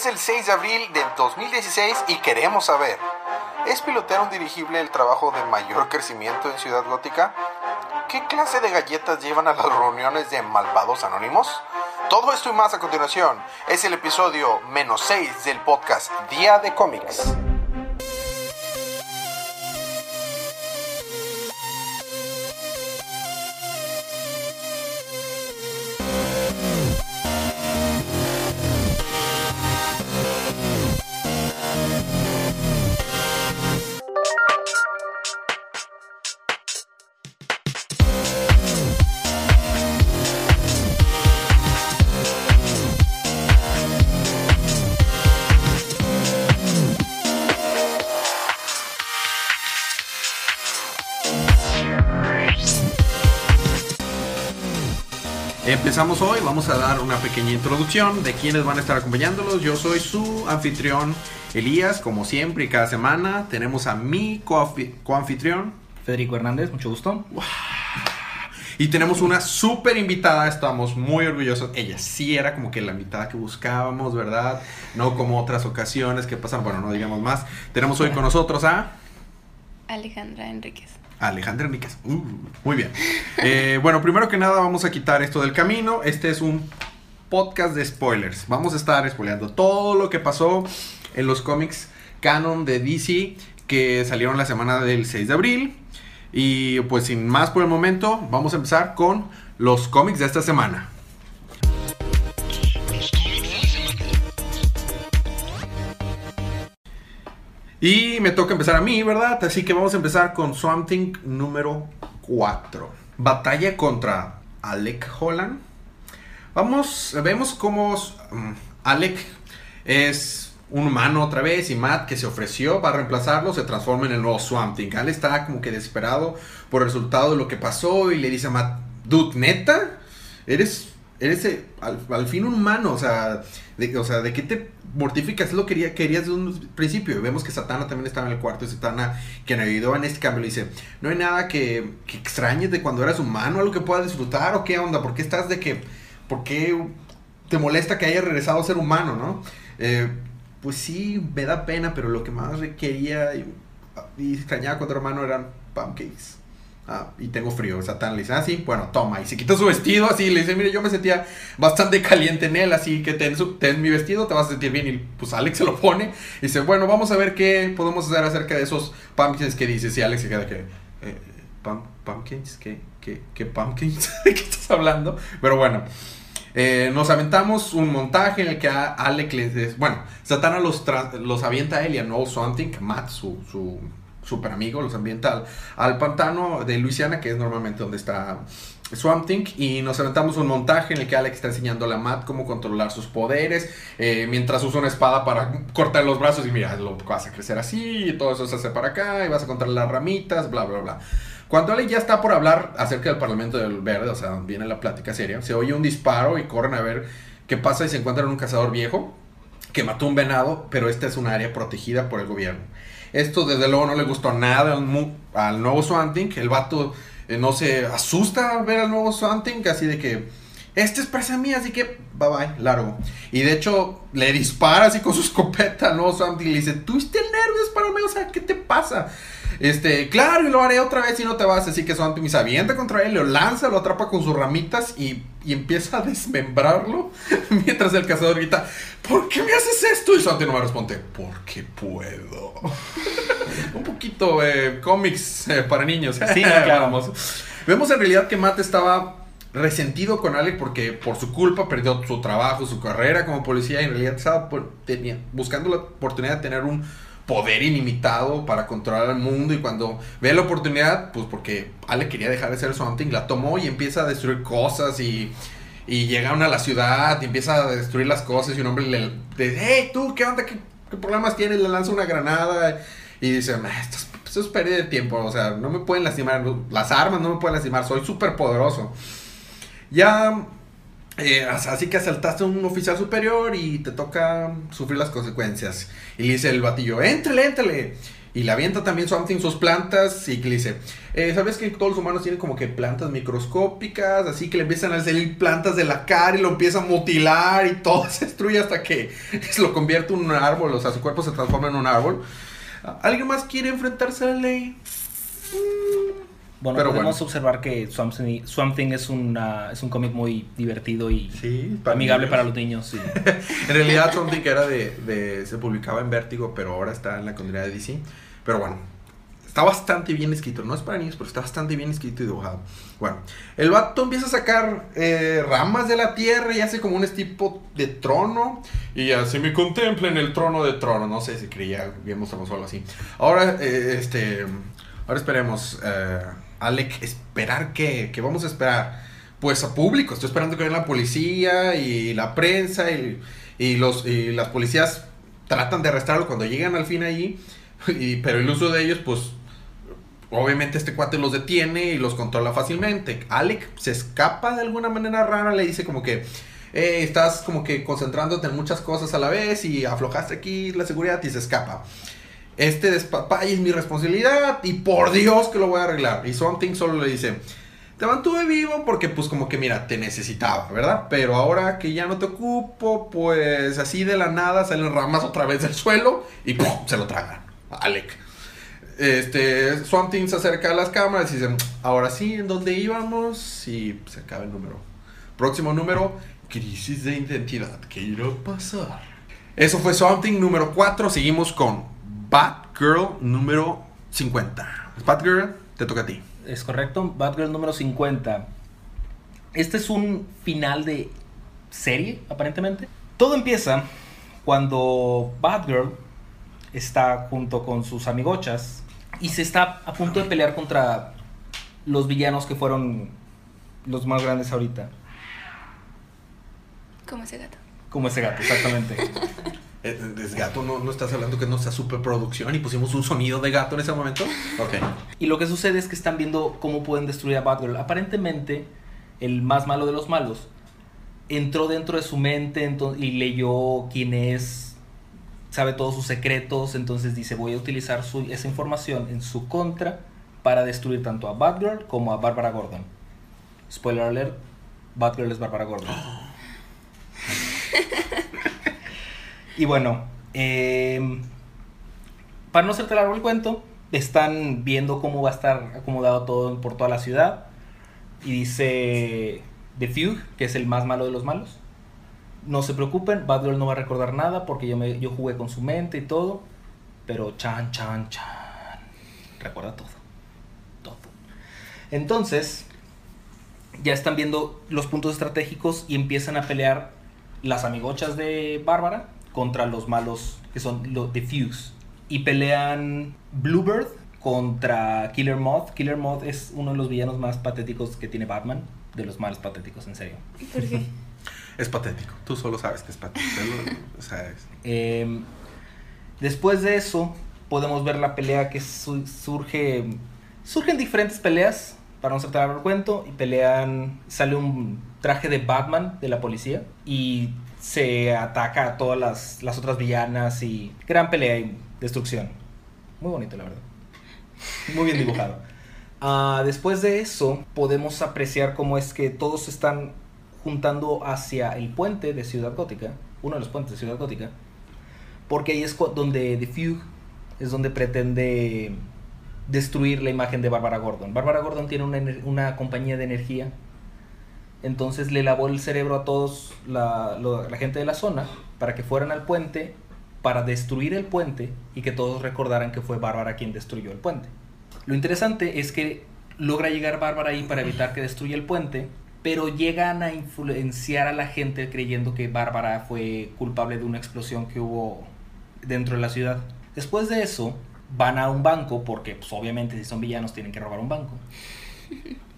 Es el 6 de abril del 2016 y queremos saber, ¿es pilotear un dirigible el trabajo de mayor crecimiento en Ciudad Gótica? ¿Qué clase de galletas llevan a las reuniones de malvados anónimos? Todo esto y más a continuación es el episodio menos 6 del podcast Día de Cómics. Hoy, vamos a dar una pequeña introducción de quiénes van a estar acompañándolos. Yo soy su anfitrión Elías, como siempre y cada semana. Tenemos a mi coanfitrión Federico Hernández, mucho gusto. Y tenemos una súper invitada, estamos muy orgullosos. Ella sí era como que la invitada que buscábamos, ¿verdad? No como otras ocasiones que pasan, bueno, no digamos más. Tenemos hoy con nosotros a... Alejandra Enríquez. Alejandra Enríquez. Uh, muy bien. Eh, bueno, primero que nada vamos a quitar esto del camino. Este es un podcast de spoilers. Vamos a estar spoileando todo lo que pasó en los cómics canon de DC que salieron la semana del 6 de abril. Y pues sin más por el momento, vamos a empezar con los cómics de esta semana. Y me toca empezar a mí, ¿verdad? Así que vamos a empezar con Swamp Thing número 4. Batalla contra Alec Holland. Vamos, vemos cómo um, Alec es un humano otra vez y Matt que se ofreció para reemplazarlo se transforma en el nuevo Swamp Thing. Alec está como que desesperado por el resultado de lo que pasó y le dice a Matt, dude, neta, eres eres eh, al, fin un humano, o sea, de, o sea, ¿de qué te mortificas? Es lo que quería, querías de un principio. Vemos que Satana también estaba en el cuarto y Satana, quien ayudó en este cambio, le dice, no hay nada que, que extrañes de cuando eras humano, algo que puedas disfrutar o qué onda, ¿por qué estás de que, por qué te molesta que haya regresado a ser humano, no? Eh, pues sí, me da pena, pero lo que más quería y, y extrañaba cuando era humano eran pancakes. Ah, y tengo frío. Satán le dice, ah, sí, bueno, toma. Y se quita su vestido así. Le dice, mire, yo me sentía bastante caliente en él, así que ten, ten mi vestido, te vas a sentir bien. Y pues Alex se lo pone. Y dice, bueno, vamos a ver qué podemos hacer acerca de esos pumpkins que dices. Y Alex se queda que, eh, pumpkins, ¿qué, qué, qué pumpkins? ¿De qué estás hablando? Pero bueno. Eh, nos aventamos un montaje en el que a Alex les... Bueno, Satana los, los avienta a él y a Swanting, Matt, su, su super amigo, los ambienta al, pantano de Luisiana, que es normalmente donde está Swamp Thing, y nos aventamos un montaje en el que Alex está enseñando a Matt cómo controlar sus poderes, eh, mientras usa una espada para cortar los brazos y mira, lo vas a crecer así, y todo eso se hace para acá, y vas a controlar las ramitas, bla, bla, bla. Cuando Alex ya está por hablar acerca del Parlamento del Verde, o sea, viene la plática seria, se oye un disparo y corren a ver qué pasa y se encuentran un cazador viejo que mató un venado, pero esta es un área protegida por el gobierno. Esto desde luego no le gustó nada al, nuevo Swanting. El vato eh, no se asusta al ver al nuevo Swanting, así de que, este es presa mía, así que bye bye, largo. Y de hecho le dispara así con su escopeta al nuevo Swanting le dice, tuviste nervios para mí, o sea, ¿qué te pasa? Este, claro, y lo haré otra vez y no te vas. Así que Swanting se avienta contra él, lo lanza, lo atrapa con sus ramitas y, empieza a desmembrarlo. Mientras el cazador grita, ¿por qué me haces esto? Y Swanting no me responde, porque puedo. Un poquito eh, cómics eh, para niños. Sí, claro. Vemos en realidad que Matt estaba resentido con Alec porque por su culpa perdió su trabajo, su carrera como policía y en realidad estaba buscando la oportunidad de tener un poder ilimitado para controlar el mundo y cuando ve la oportunidad, pues porque Ale quería dejar de ser Something, la tomó y empieza a destruir cosas y, y llegaron a la ciudad y empieza a destruir las cosas y un hombre le dice, hey, tú, ¿qué onda? ¿Qué, problemas tienes? Le lanza una granada y dice, esto es, pérdida de tiempo, o sea, no me pueden lastimar, las armas no me pueden lastimar, soy súper poderoso. Ya Eh, así que asaltaste a un oficial superior y te toca sufrir las consecuencias. Y le dice el batillo, éntrele, éntrele. Y le avienta también Something sus plantas y le dice, eh, ¿sabes que todos los humanos tienen como que plantas microscópicas? Así que le empiezan a salir plantas de la cara y lo empieza a mutilar y todo se destruye hasta que lo convierte en un árbol, o sea, su cuerpo se transforma en un árbol. ¿Alguien más quiere enfrentarse a la ley? Bueno, Pero podemos bueno. observar que Swamp Thing, Swamp Thing es, una, es un cómic muy divertido y Sí, amigable niños. para los niños. sí. En realidad Something era de, de- se publicaba en Vértigo, pero ahora está en la continuidad de DC. Pero bueno, está bastante bien escrito. No es para niños, pero está bastante bien escrito y dibujado. Bueno, el vato empieza a sacar eh, ramas de la tierra y hace como un tipo de trono. Y así me contempla en el trono de trono. No sé si creía Thrones o algo así. Ahora, eh, este, ahora esperemos, eh, Alec, esperar que, vamos a esperar pues a público. Estoy esperando que venga la policía y la prensa y, los, y las policías tratan de arrestarlo cuando llegan al fin allí. Pero el uso de ellos, pues, obviamente este cuate los detiene y los controla fácilmente. Alec se escapa de alguna manera rara, le dice como que "Eh, estás como que concentrándote en muchas cosas a la vez y aflojaste aquí la seguridad y se escapa. Este despapalle es mi responsabilidad y por Dios que lo voy a arreglar. Y Something solo le dice, te mantuve vivo porque pues como que mira, te necesitaba, ¿verdad? Pero ahora que ya no te ocupo, pues así de la nada salen ramas otra vez del suelo y ¡pum! se lo tragan. Alec. Este, Swamp Thing se acerca a las cámaras y dice, ahora sí, ¿en dónde íbamos? Y se acaba el número. Próximo número, crisis de identidad. ¿Qué irá a pasar? Eso fue Swamp Thing número 4. Seguimos con Batgirl número 50. Batgirl, te toca a ti. Es correcto, Batgirl número 50. Este es un final de serie, aparentemente. Todo empieza cuando Batgirl está junto con sus amigochas y se está a punto de pelear contra los villanos que fueron los más grandes ahorita. Como ese gato. Como ese gato, exactamente. Eh, ¿Es gato? ¿No, ¿No estás hablando que es nuestra superproducción y pusimos un sonido de gato en ese momento? Ok. Y lo que sucede es que están viendo cómo pueden destruir a Batgirl. Aparentemente, el más malo de los malos entró dentro de su mente y leyó quién es, sabe todos sus secretos, entonces dice voy a utilizar su- esa información en su contra para destruir tanto a Batgirl como a Barbara Gordon. Spoiler alert, Batgirl es Barbara Gordon. y bueno, em, para no hacerte largo el cuento, están viendo cómo va a estar acomodado todo por toda la ciudad. Y dice The Fugue, que es el más malo de los malos. No se preocupen, Batgirl no va a recordar nada porque yo, me, yo jugué con su mente y todo. Pero chan, chan, chan. Recuerda todo. Todo. Entonces, ya están viendo los puntos estratégicos y empiezan a pelear las amigochas de Bárbara contra los malos que son los The Fugues. Y pelean Bluebird contra Killer Moth. Killer Moth es uno de los villanos más patéticos que tiene Batman. De los más patéticos, en serio. ¿Por qué? Es patético. Tú solo sabes que es patético. O sea, es- Eh, después de eso, podemos ver la pelea que su- surge. Surgen diferentes peleas, para no largo el cuento, y pelean. Sale un traje de Batman de la policía y se ataca a todas las, las otras villanas y gran pelea y destrucción. Muy bonito, la verdad. Muy bien dibujado. Ah, después de eso, podemos apreciar cómo es que todos están juntando hacia el puente de Ciudad Gótica, uno de los puentes de Ciudad Gótica, porque ahí es donde The Fugue es donde pretende destruir la imagen de Bárbara Gordon. Bárbara Gordon tiene una, una compañía de energía, entonces le lavó el cerebro a todos la, lo- la gente de la zona para que fueran al puente para destruir el puente y que todos recordaran que fue Bárbara quien destruyó el puente. Lo interesante es que logra llegar Bárbara ahí para evitar que destruya el puente, pero llegan a influenciar a la gente creyendo que Bárbara fue culpable de una explosión que hubo dentro de la ciudad. Después de eso, van a un banco, porque pues, obviamente si son villanos tienen que robar un banco.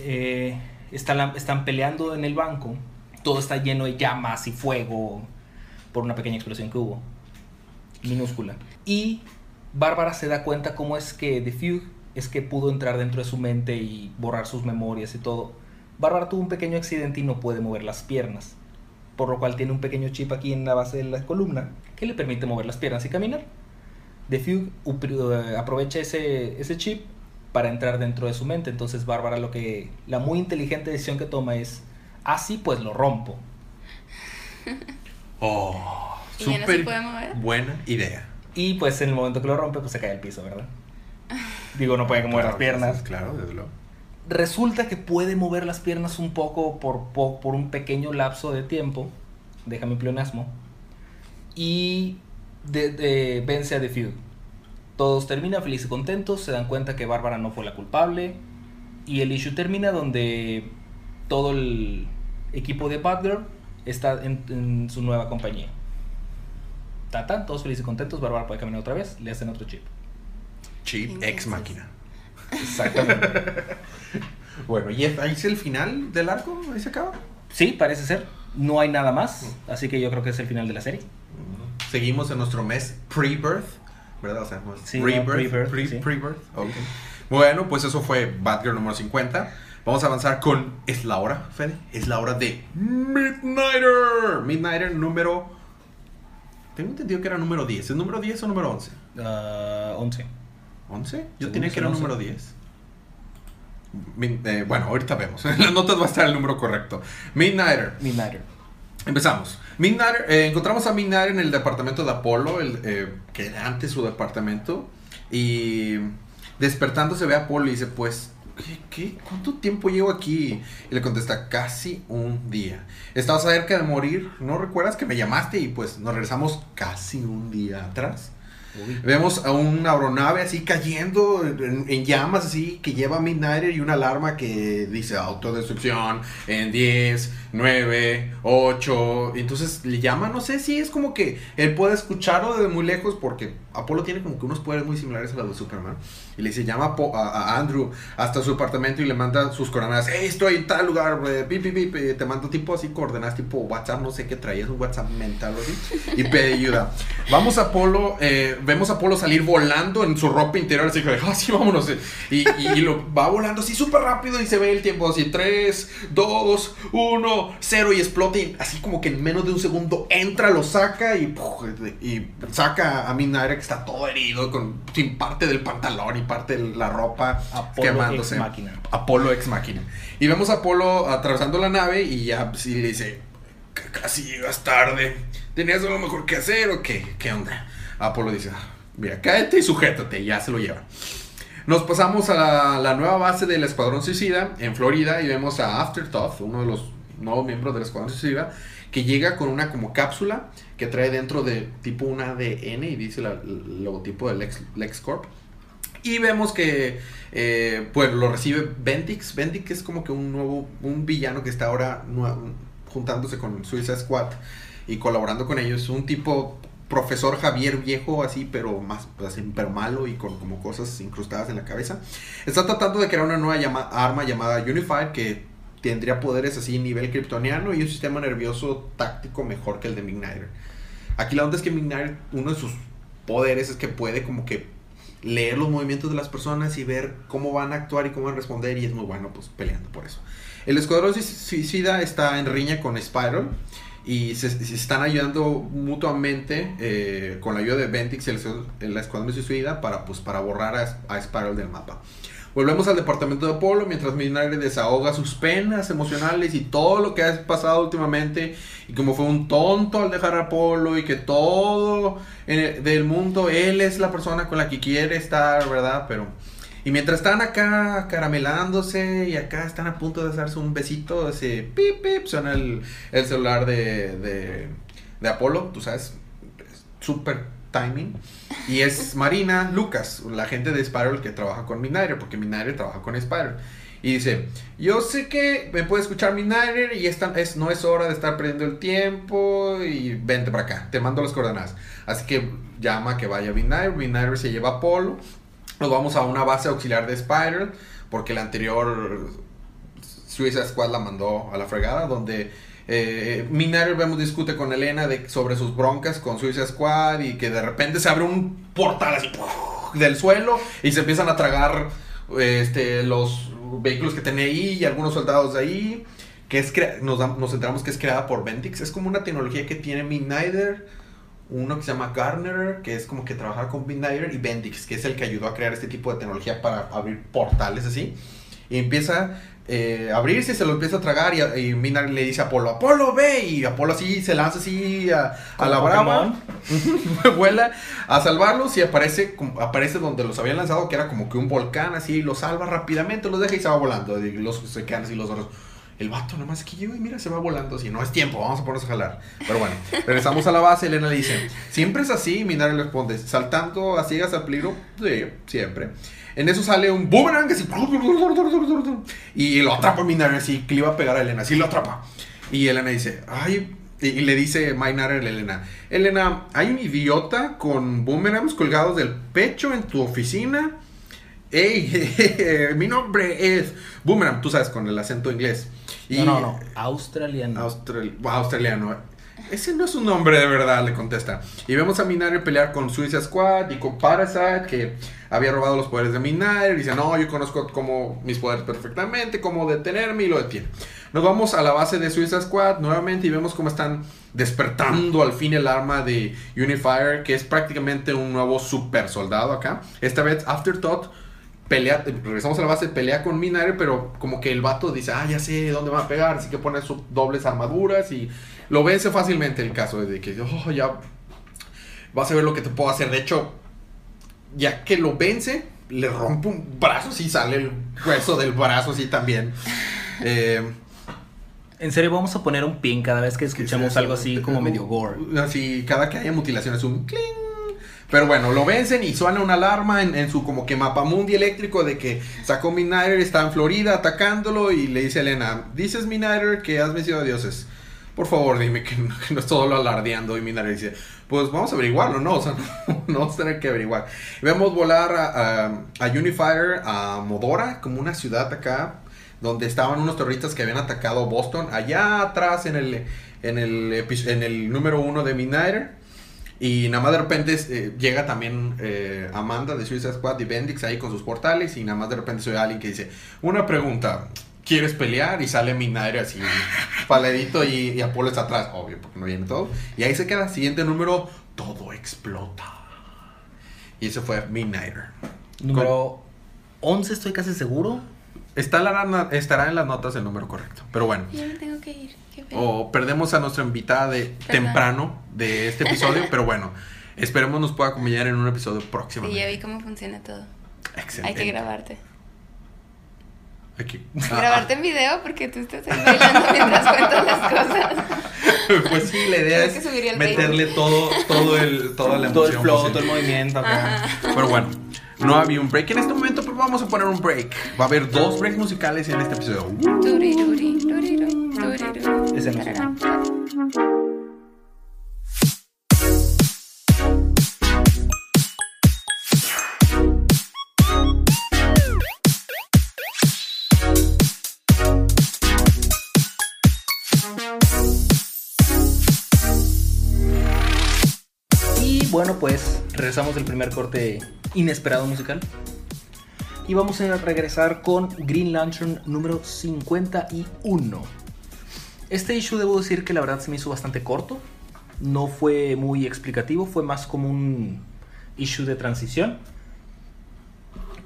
Eh, están, la- están peleando en el banco, todo está lleno de llamas y fuego por una pequeña explosión que hubo, minúscula. Y Bárbara se da cuenta cómo es que The Fugue es que pudo entrar dentro de su mente y borrar sus memorias y todo, Bárbara tuvo un pequeño accidente y no puede mover las piernas, por lo cual tiene un pequeño chip aquí en la base de la columna que le permite mover las piernas y caminar. The Fugue eh, aprovecha ese, ese chip para entrar dentro de su mente, entonces Bárbara lo que la muy inteligente decisión que toma es, así pues lo rompo. Oh, ¿Y ya no se súper puede mover? buena idea. Y pues en el momento que lo rompe, pues se cae al piso, ¿verdad? Digo, no puede mover las piernas. Claro, desde luego. Resulta que puede mover las piernas un poco por, po- por un pequeño lapso de tiempo. Déjame pleonasmo. Y de, de- vence a The Feud. Todos terminan felices y contentos. Se dan cuenta que Bárbara no fue la culpable. Y el issue termina donde todo el equipo de Batgirl está en, en su nueva compañía. Tatan, todos felices y contentos. Bárbara puede caminar otra vez. Le hacen otro chip. Chip ex máquina. Exactamente. Bueno, ¿y es- ahí es el final del arco? ¿Ahí se acaba? Sí, parece ser. No hay nada más. Así que yo creo que es el final de la serie. Seguimos en nuestro mes pre-birth, ¿verdad? O sea, no es Sí, rebirth, no, pre-birth, pre- sí. pre-birth, ok. Bueno, pues eso fue Batgirl número 50. Vamos a avanzar con. Es la hora, Fede. Es la hora de Midnighter. Midnighter número. Tengo entendido que era número 10. ¿Es número 10 o número 11? Ah, 11. ¿11? Yo tenía que era el número 11. 10. Min- eh, bueno, ahorita vemos. En las notas va a estar el número correcto. Midnighter. Midnighter. Empezamos. Midnighter, eh, encontramos a Midnighter en el departamento de Apolo, el, eh, que era antes su departamento. Y despertando se ve a Apolo y dice, pues, ¿qué, qué? ¿Cuánto tiempo llevo aquí? Y le contesta, casi un día. Estaba cerca de morir, ¿no recuerdas que me llamaste? Y pues nos regresamos casi un día atrás. Vemos a una aeronave así cayendo en, llamas así que lleva Midnighter y una alarma que dice autodestrucción en 10, 9, 8. Entonces le llama, no sé si es como que él puede escucharlo desde muy lejos porque Apolo tiene como que unos poderes muy similares a los de Superman. Y le dice, llama a, Andrew hasta su apartamento y le manda sus coordenadas. Hey, estoy en tal lugar, eh, pip, pip, pip", eh, te mando tipo así coordenadas tipo WhatsApp, no sé qué traías, un WhatsApp mental o así. Y pide ayuda. Vamos a Apolo, eh, vemos a Apolo salir volando en su ropa interior, así que, ah, sí, vámonos. Y, y- lo va volando así súper rápido y se ve el tiempo así, 3, 2, 1, 0 y explota así como que en menos de un segundo entra, lo saca y, y saca a Midnighter que está todo herido, con sin parte del pantalón parte de la ropa Apolo quemándose. ex máquina. Apolo ex máquina. Y vemos a Apolo atravesando la nave y ya sí le dice, "C- casi llegas tarde. ¿Tenías algo mejor que hacer o qué? ¿Qué onda? Apolo dice, "Ah, mira, cállate y sujétate, y ya se lo lleva. Nos pasamos a la, la nueva base del Escuadrón Suicida en Florida y vemos a Afterthought, uno de los nuevos miembros del Escuadrón Suicida, que llega con una como cápsula que trae dentro de tipo un ADN y dice la- el logotipo del Lex, LexCorp. Y vemos que eh, pues lo recibe Bendix. Bendix es como que un nuevo, un villano que está ahora juntándose con Suicide Squad y colaborando con ellos. Un tipo profesor Javier viejo así, pero más así, pero malo y con como cosas incrustadas en la cabeza. Está tratando de crear una nueva arma llamada Unified que tendría poderes así nivel kryptoniano y un sistema nervioso táctico mejor que el de Midnighter. Aquí la onda es que Midnighter, uno de sus poderes es que puede como que leer los movimientos de las personas y ver cómo van a actuar y cómo van a responder y es muy bueno pues peleando por eso. El Escuadrón Sui- Suicida está en riña con Spiral y se, están ayudando mutuamente eh, con la ayuda de Ventix y el, el Escuadrón Suicida para, pues, para borrar a, a Spiral del mapa. Volvemos al departamento de Apolo mientras Midnight desahoga sus penas emocionales y todo lo que ha pasado últimamente y como fue un tonto al dejar a Apolo y que todo el- del mundo él es la persona con la que quiere estar, ¿verdad? Pero y mientras están acá caramelándose y acá están a punto de darse un besito, ese pip pip suena el, el celular de, de, de Apolo, tú sabes, super timing. Y es Marina Lucas, la gente de Spiral que trabaja con Midnighter, porque Midnighter trabaja con Spiral. Y dice, yo sé que me puede escuchar Midnighter y esta es, no es hora de estar perdiendo el tiempo y vente para acá, te mando las coordenadas. Así que llama que vaya Midnighter, Midnighter se lleva a Apolo, nos vamos a una base auxiliar de Spiral, porque la anterior Suicide Squad la mandó a la fregada, donde eh, vemos discute con Elena sobre sus broncas con Suicide Squad y que de repente se abre un portal así del suelo y se empiezan a tragar este los vehículos que tenía ahí y algunos soldados de ahí. Que es nos, enteramos que es creada por Bendix. Es como una tecnología que tiene Midnighter, uno que se llama Garner, que es como que trabaja con Midnighter, y Bendix, que es el que ayudó a crear este tipo de tecnología para abrir portales así. Y empieza eh, a abrirse, se lo empieza a tragar y, y Midnighter le dice a Apolo, Apolo, ve, y Apolo así se lanza así a, la brava. Vuela a salvarlos y aparece aparece donde los habían lanzado que era como que un volcán así los salva rápidamente los deja y se va volando y los se quedan así los otros el vato nomás que yo y mira se va volando así no es tiempo vamos a ponernos a jalar pero bueno regresamos a la base Elena le dice siempre es así Minari le responde saltando a ciegas al peligro sí siempre en eso sale un boomerang así y lo atrapa Minari así que le iba a pegar a Elena así lo atrapa y Elena dice ay y le dice Maynard a Elena, Elena, hay un idiota con boomerangs colgados del pecho en tu oficina. Ey, mi nombre es Boomerang, tú sabes, con el acento inglés. Y No, no, no. Australiano. Austral- australiano. Ese no es un nombre de verdad, le contesta. Y vemos a Minario pelear con Suicide Squad y con Parasite, que había robado los poderes de Minario. Dice, no, yo conozco como mis poderes perfectamente, cómo detenerme y lo detiene. Nos vamos a la base de Suicide Squad nuevamente y vemos cómo están despertando al fin el arma de Unifier, que es prácticamente un nuevo super soldado acá. Esta vez Afterthought pelea, regresamos a la base, pelea con Minario, pero como que el vato dice, ah, ya sé dónde va a pegar, así que pone sus dobles armaduras y lo vence fácilmente el caso de que, oh, ya vas a ver lo que te puedo hacer. De hecho, ya que lo vence, le rompe un brazo, así sale el hueso del brazo, así también. Eh, En serio, vamos a poner un pin cada vez que escuchamos algo así como medio gore. Así, cada que haya mutilaciones, un cling. Pero bueno, lo vencen y suena una alarma en, en su como que mapamundi eléctrico de que sacó Midnighter, está en Florida atacándolo y le dice a Elena, dices Midnighter que has vencido a dioses. Por favor, dime que no, que no es todo lo alardeando. Y Midnighter dice, pues vamos a averiguarlo, ¿no? O sea, no, vamos a tener que averiguar. Vemos volar a, a, Unifier, a Modora, como una ciudad acá, donde estaban unos terroristas que habían atacado Boston, allá atrás en el, en el, en el número uno de Midnighter. Y nada más de repente eh, llega también eh, Amanda de Suicide Squad y Bendix ahí con sus portales. Y nada más de repente soy alguien que dice: Una pregunta, ¿quieres pelear? Y sale Midnighter así, paladito y, y Apolo está atrás, obvio, porque no viene todo. Y ahí se queda, siguiente número, todo explota. Y ese fue Midnighter. Número 11 estoy casi seguro. Está la- estará en las notas el número correcto. Pero bueno. Yo me tengo que ir. Qué. O perdemos a nuestra invitada de Perdón. temprano de este episodio, pero bueno, esperemos nos pueda acompañar en un episodio próximo. Y ya vi cómo funciona todo. Excelente. Hay que grabarte. Aquí. Grabarte en video porque tú estás ahí bailando mientras cuentas las cosas. pues sí, la idea Creo es el meterle todo, todo el, toda la Todo el emoción flow, todo el movimiento acá. Pero bueno, no había un break en este momento, pero vamos a poner un break. Va a haber dos breaks musicales en este episodio. Ese no bueno, pues regresamos del primer corte inesperado musical. Y vamos a regresar con Green Lantern número 51. Este issue debo decir que la verdad se me hizo bastante corto. No fue muy explicativo, fue más como un issue de transición.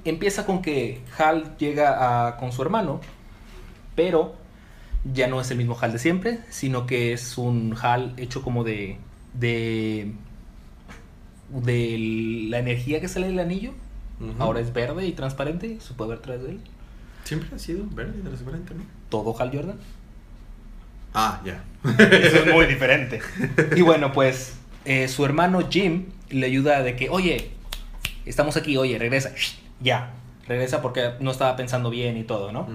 Empieza con que Hal llega a- con su hermano, pero ya no es el mismo Hal de siempre, sino que es un Hal hecho como de. de. De la energía que sale del anillo. Ahora es verde y transparente, se puede ver tras de él. Siempre ha sido verde y transparente, ¿no? Todo Hal Jordan. Ah, ya. Eso es muy diferente. Y bueno, pues eh, su hermano Jim le ayuda de que, oye, estamos aquí, oye, regresa. Ya, regresa porque no estaba pensando bien y todo, ¿no?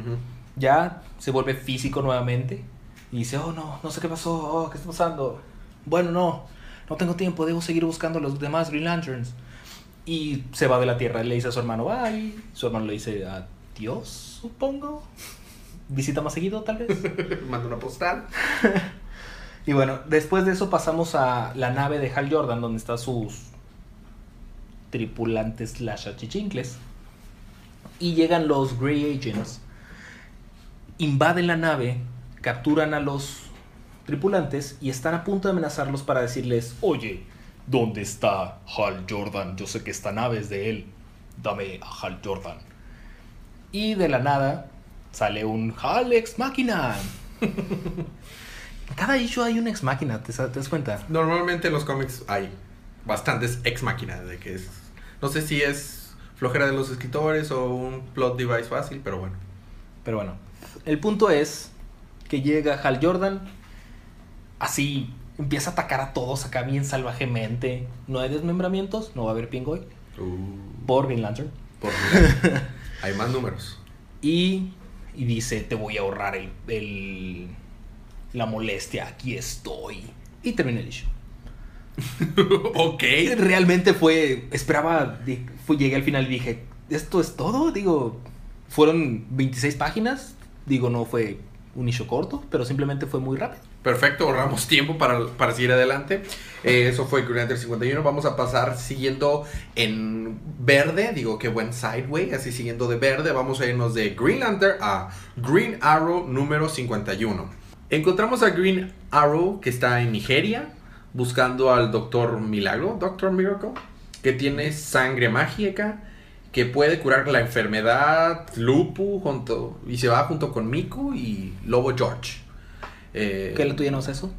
Ya se vuelve físico nuevamente y dice, oh no, no sé qué pasó, oh, ¿qué está pasando? Bueno, no, no tengo tiempo, debo seguir buscando a los demás Green Lanterns. Y se va de la Tierra, le dice a su hermano, bye. Su hermano le dice, adiós, supongo. Visita más seguido, tal vez. Manda una postal. Y bueno, después de eso pasamos a la nave de Hal Jordan, donde están sus tripulantes slash achichincles. Y llegan los Grey Agents invaden la nave, capturan a los tripulantes y están a punto de amenazarlos para decirles, oye, ¿dónde está Hal Jordan? Yo sé que esta nave es de él. Dame a Hal Jordan. Y de la nada sale un Hal ex máquina. Cada issue hay un ex máquina, ¿te, das cuenta? Normalmente en los cómics hay bastantes ex máquinas de que es. No sé si es flojera de los escritores o un plot device fácil, pero bueno. Pero bueno, el punto es que llega Hal Jordan, así empieza a atacar a todos acá bien salvajemente. No hay desmembramientos, no va a haber Pingoy Uh, por Green Lantern. por hay más números. Y, y dice, te voy a ahorrar el, el- la molestia, aquí estoy. Y termina el issue. ok. Realmente fue, esperaba, fue, llegué al final y dije, ¿esto es todo? Digo, fueron 26 páginas, digo, no fue un issue corto, pero simplemente fue muy rápido. Perfecto, ahorramos tiempo para, para seguir adelante. Eh, eso fue Green Lantern 51. Vamos a pasar siguiendo en verde. Digo, qué buen sideway. Así siguiendo de verde. Vamos a irnos de Green Lantern a Green Arrow número 51. Encontramos a Green Arrow que está en Nigeria buscando al Doctor Milagro, Doctor Miracle, que tiene sangre mágica. Que puede curar la enfermedad Lupu junto, y se va junto con Miku y Lobo George. Eh, ¿Qué le tú ya no es eso?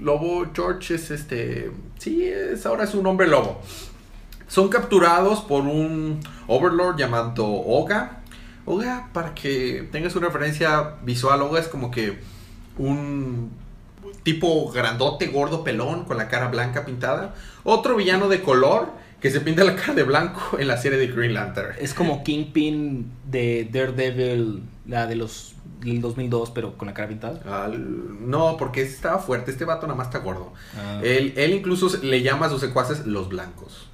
Lobo George es este. Sí, es, ahora es un hombre lobo. Son capturados por un Overlord llamado Oga. Oga, para que tengas una referencia visual, Oga es como que un tipo grandote, gordo, pelón, con la cara blanca pintada. Otro villano de color que se pinta la cara de blanco en la serie de Green Lantern. Es como Kingpin de Daredevil, la de los del 2002, pero con la cara pintada. No, porque ese estaba fuerte. Este vato nada más está gordo. Ah. Él, él incluso le llama a sus secuaces los blancos.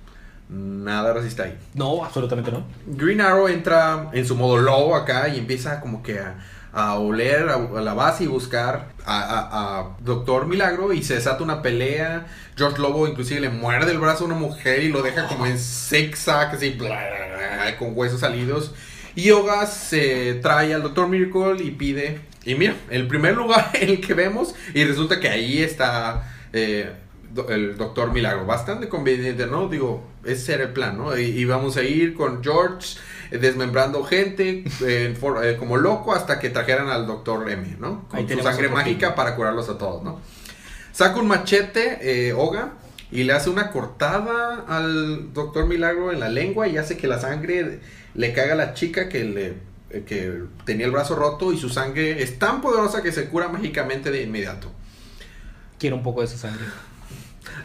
Nada racista ahí. No, absolutamente no. Green Arrow entra en su modo lobo acá y empieza como que a, a oler a, a la base y buscar a, a- a Doctor Milagro y se desata una pelea. George Lobo inclusive le muerde el brazo a una mujer y lo deja como en zigzag, así bla, bla, bla, con huesos salidos. Y Yoga se trae al Doctor Miracle y pide... Y mira, el primer lugar en el que vemos y resulta que ahí está... eh, el Doctor Milagro, bastante conveniente, ¿no? Digo, ese era el plan, ¿no? Y, y vamos a ir con George eh, desmembrando gente eh, for- eh, como loco hasta que trajeran al Doctor M, ¿no? Con Ahí su sangre mágica para curarlos a todos, ¿no? Saca un machete, eh, Oga, y le hace una cortada al Doctor Milagro en la lengua y hace que la sangre le caiga a la chica que le eh, que tenía el brazo roto y su sangre es tan poderosa que se cura mágicamente de inmediato. Quiero un poco de esa sangre.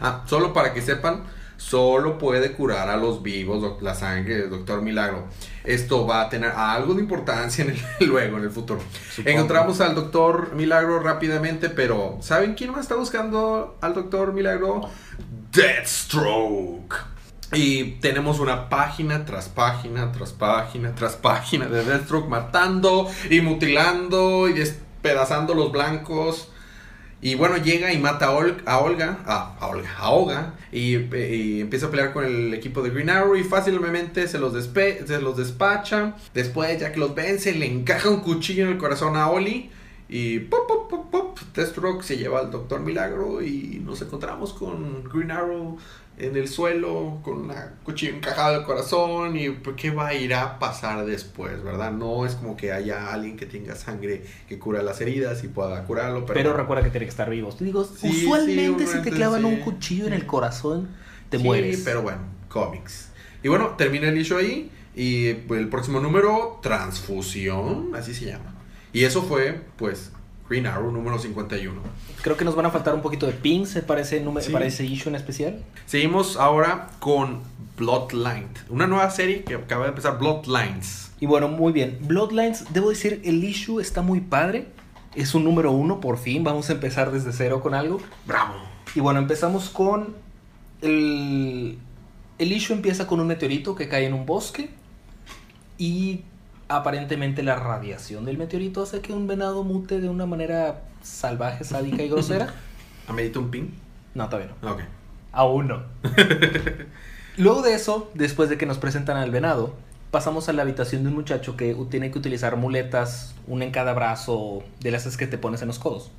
Ah, solo para que sepan, solo puede curar a los vivos la sangre del Doctor Milagro. Esto va a tener algo de importancia en el- luego, en el futuro. Supongo. Encontramos al Doctor Milagro rápidamente, pero ¿saben quién más está buscando al Doctor Milagro? Deathstroke. Y tenemos una página tras página, tras página, tras página de Deathstroke matando y mutilando y despedazando los blancos. Y bueno, llega y mata a, Ol- a Olga, a, a Olga, a Olga, y, y empieza a pelear con el equipo de Green Arrow y fácilmente se los, despe- se los despacha. Después, ya que los vence, le encaja un cuchillo en el corazón a Oli. Y pop, pop, pop, pop, Deathstroke se lleva al Doctor Milagro y nos encontramos con Green Arrow en el suelo con la cuchillo encajado al corazón y pues, qué va a ir a pasar después, ¿verdad? No es como que haya alguien que tenga sangre que cura las heridas y pueda curarlo, pero, Pero, recuerda que tiene que estar vivos. Digo, Sí, usualmente sí, si te clavan sí. un cuchillo en el corazón, te Sí, mueres. pero bueno, cómics. Y bueno, termina el issue ahí y pues, el próximo número, Transfusión, así se llama. Y eso fue, pues, Green Arrow número 51. Creo que nos van a faltar un poquito de pins se parece número Sí. para ese issue en especial. Seguimos ahora con Bloodline, una nueva serie que acaba de empezar, Bloodlines. Y bueno, muy bien. Bloodlines, debo decir, el issue está muy padre. Es un número uno, por fin. Vamos a empezar desde cero con algo. Bravo. Y bueno, empezamos con el... El issue empieza con un meteorito que cae en un bosque y aparentemente la radiación del meteorito hace que un venado mute de una manera salvaje, sádica y grosera. ¿Amerita un pin? No, todavía no. Ok. Aún no. Luego de eso, después de que nos presentan al venado, pasamos a la habitación de un muchacho que tiene que utilizar muletas, una en cada brazo, de las que te pones en los codos.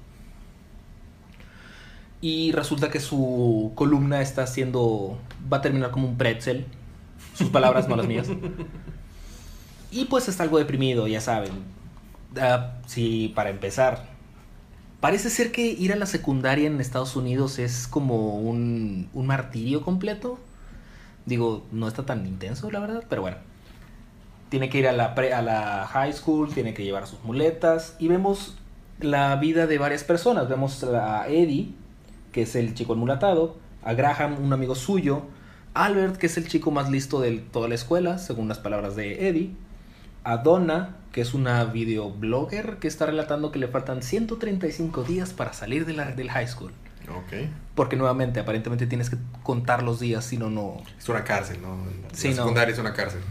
Y resulta que su columna está haciendo. va a terminar como un pretzel. Sus palabras, no las mías. Y pues está algo deprimido, ya saben. Ah, sí, para empezar. Parece ser que ir a la secundaria en Estados Unidos es como un, un martirio completo. Digo, no está tan intenso, la verdad, pero bueno. Tiene que ir a la, a la high school, tiene que llevar sus muletas. Y vemos la vida de varias personas. Vemos a Eddie, que es el chico enmulatado. A Graham, un amigo suyo. Albert, que es el chico más listo de toda la escuela, según las palabras de Eddie. A Donna, que es una videoblogger que está relatando que le faltan 135 días para salir de la, del high school. Ok. Porque nuevamente, aparentemente tienes que contar los días, si no, no. Es una cárcel, ¿no? La Sí, no. secundaria es una cárcel.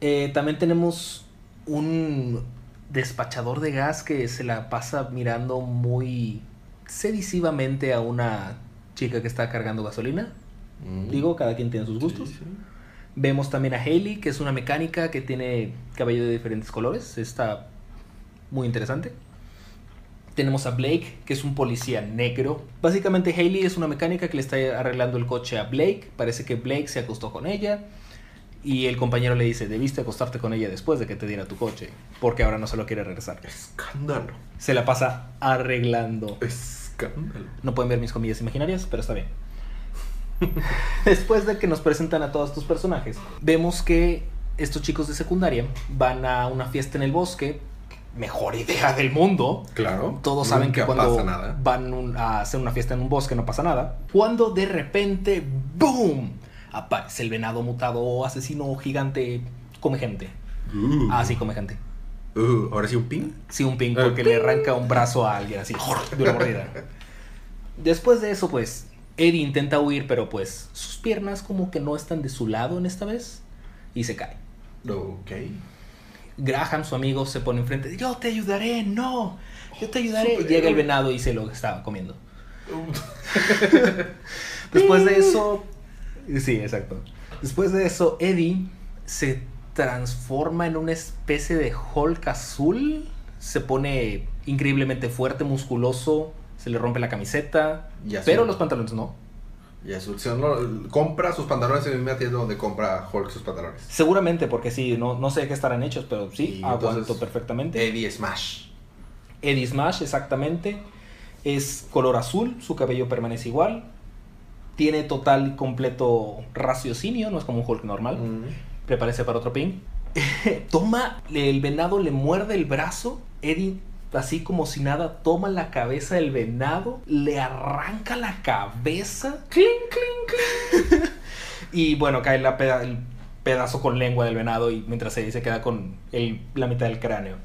Eh, también tenemos un despachador de gas que se la pasa mirando muy sedisivamente a una chica que está cargando gasolina. Mm. Digo, cada quien tiene sus gustos. Sí, sí. Vemos también a Hailey, que es una mecánica que tiene cabello de diferentes colores. Está muy interesante. Tenemos a Blake, que es un policía negro. Básicamente Hailey es una mecánica que le está arreglando el coche a Blake. Parece que Blake se acostó con ella. Y el compañero le dice, debiste acostarte con ella después de que te diera tu coche. Porque ahora no se lo quiere regresar. Escándalo. Se la pasa arreglando. Escándalo. No pueden ver mis comillas imaginarias, pero está bien. Después de que nos presentan a todos estos personajes, vemos que estos chicos de secundaria van a una fiesta en el bosque. Mejor idea del mundo. Claro. Todos saben que cuando nada. van un- a hacer una fiesta en un bosque no pasa nada. Cuando de repente, ¡boom! Aparece el venado mutado asesino gigante. Come gente. Uh. Ah, sí, come gente. Uh, Ahora sí un ping. Sí, un ping Eh, porque le arranca un brazo a alguien así, de una mordida. Después de eso, pues, Eddie intenta huir, pero pues sus piernas como que no están de su lado en esta vez y se cae. Ok. Graham, su amigo, se pone enfrente. Yo te ayudaré, no, yo te ayudaré. Llega el venado y se lo estaba comiendo. Después de eso, sí, exacto. Después de eso, Eddie se transforma en una especie de Hulk azul. Se pone increíblemente fuerte, musculoso. Se le rompe la camiseta. Pero los pantalones no. Y a su, si no, compra sus pantalones en la misma tienda donde compra Hulk sus pantalones. Seguramente, porque sí, no, no sé de qué estarán hechos, pero sí, Y aguanto perfectamente. Eddie Smash. Eddie Smash, exactamente. Es color azul, su cabello permanece igual. Tiene total y completo raciocinio, no es como un Hulk normal. Mm. Prepárese para otro ping. toma, el venado le muerde el brazo. Eddie, así como si nada, toma la cabeza del venado, le arranca la cabeza. ¡Cling, cling, cling! y bueno, cae la peda- el pedazo con lengua del venado y mientras Eddie se queda con el- la mitad del cráneo.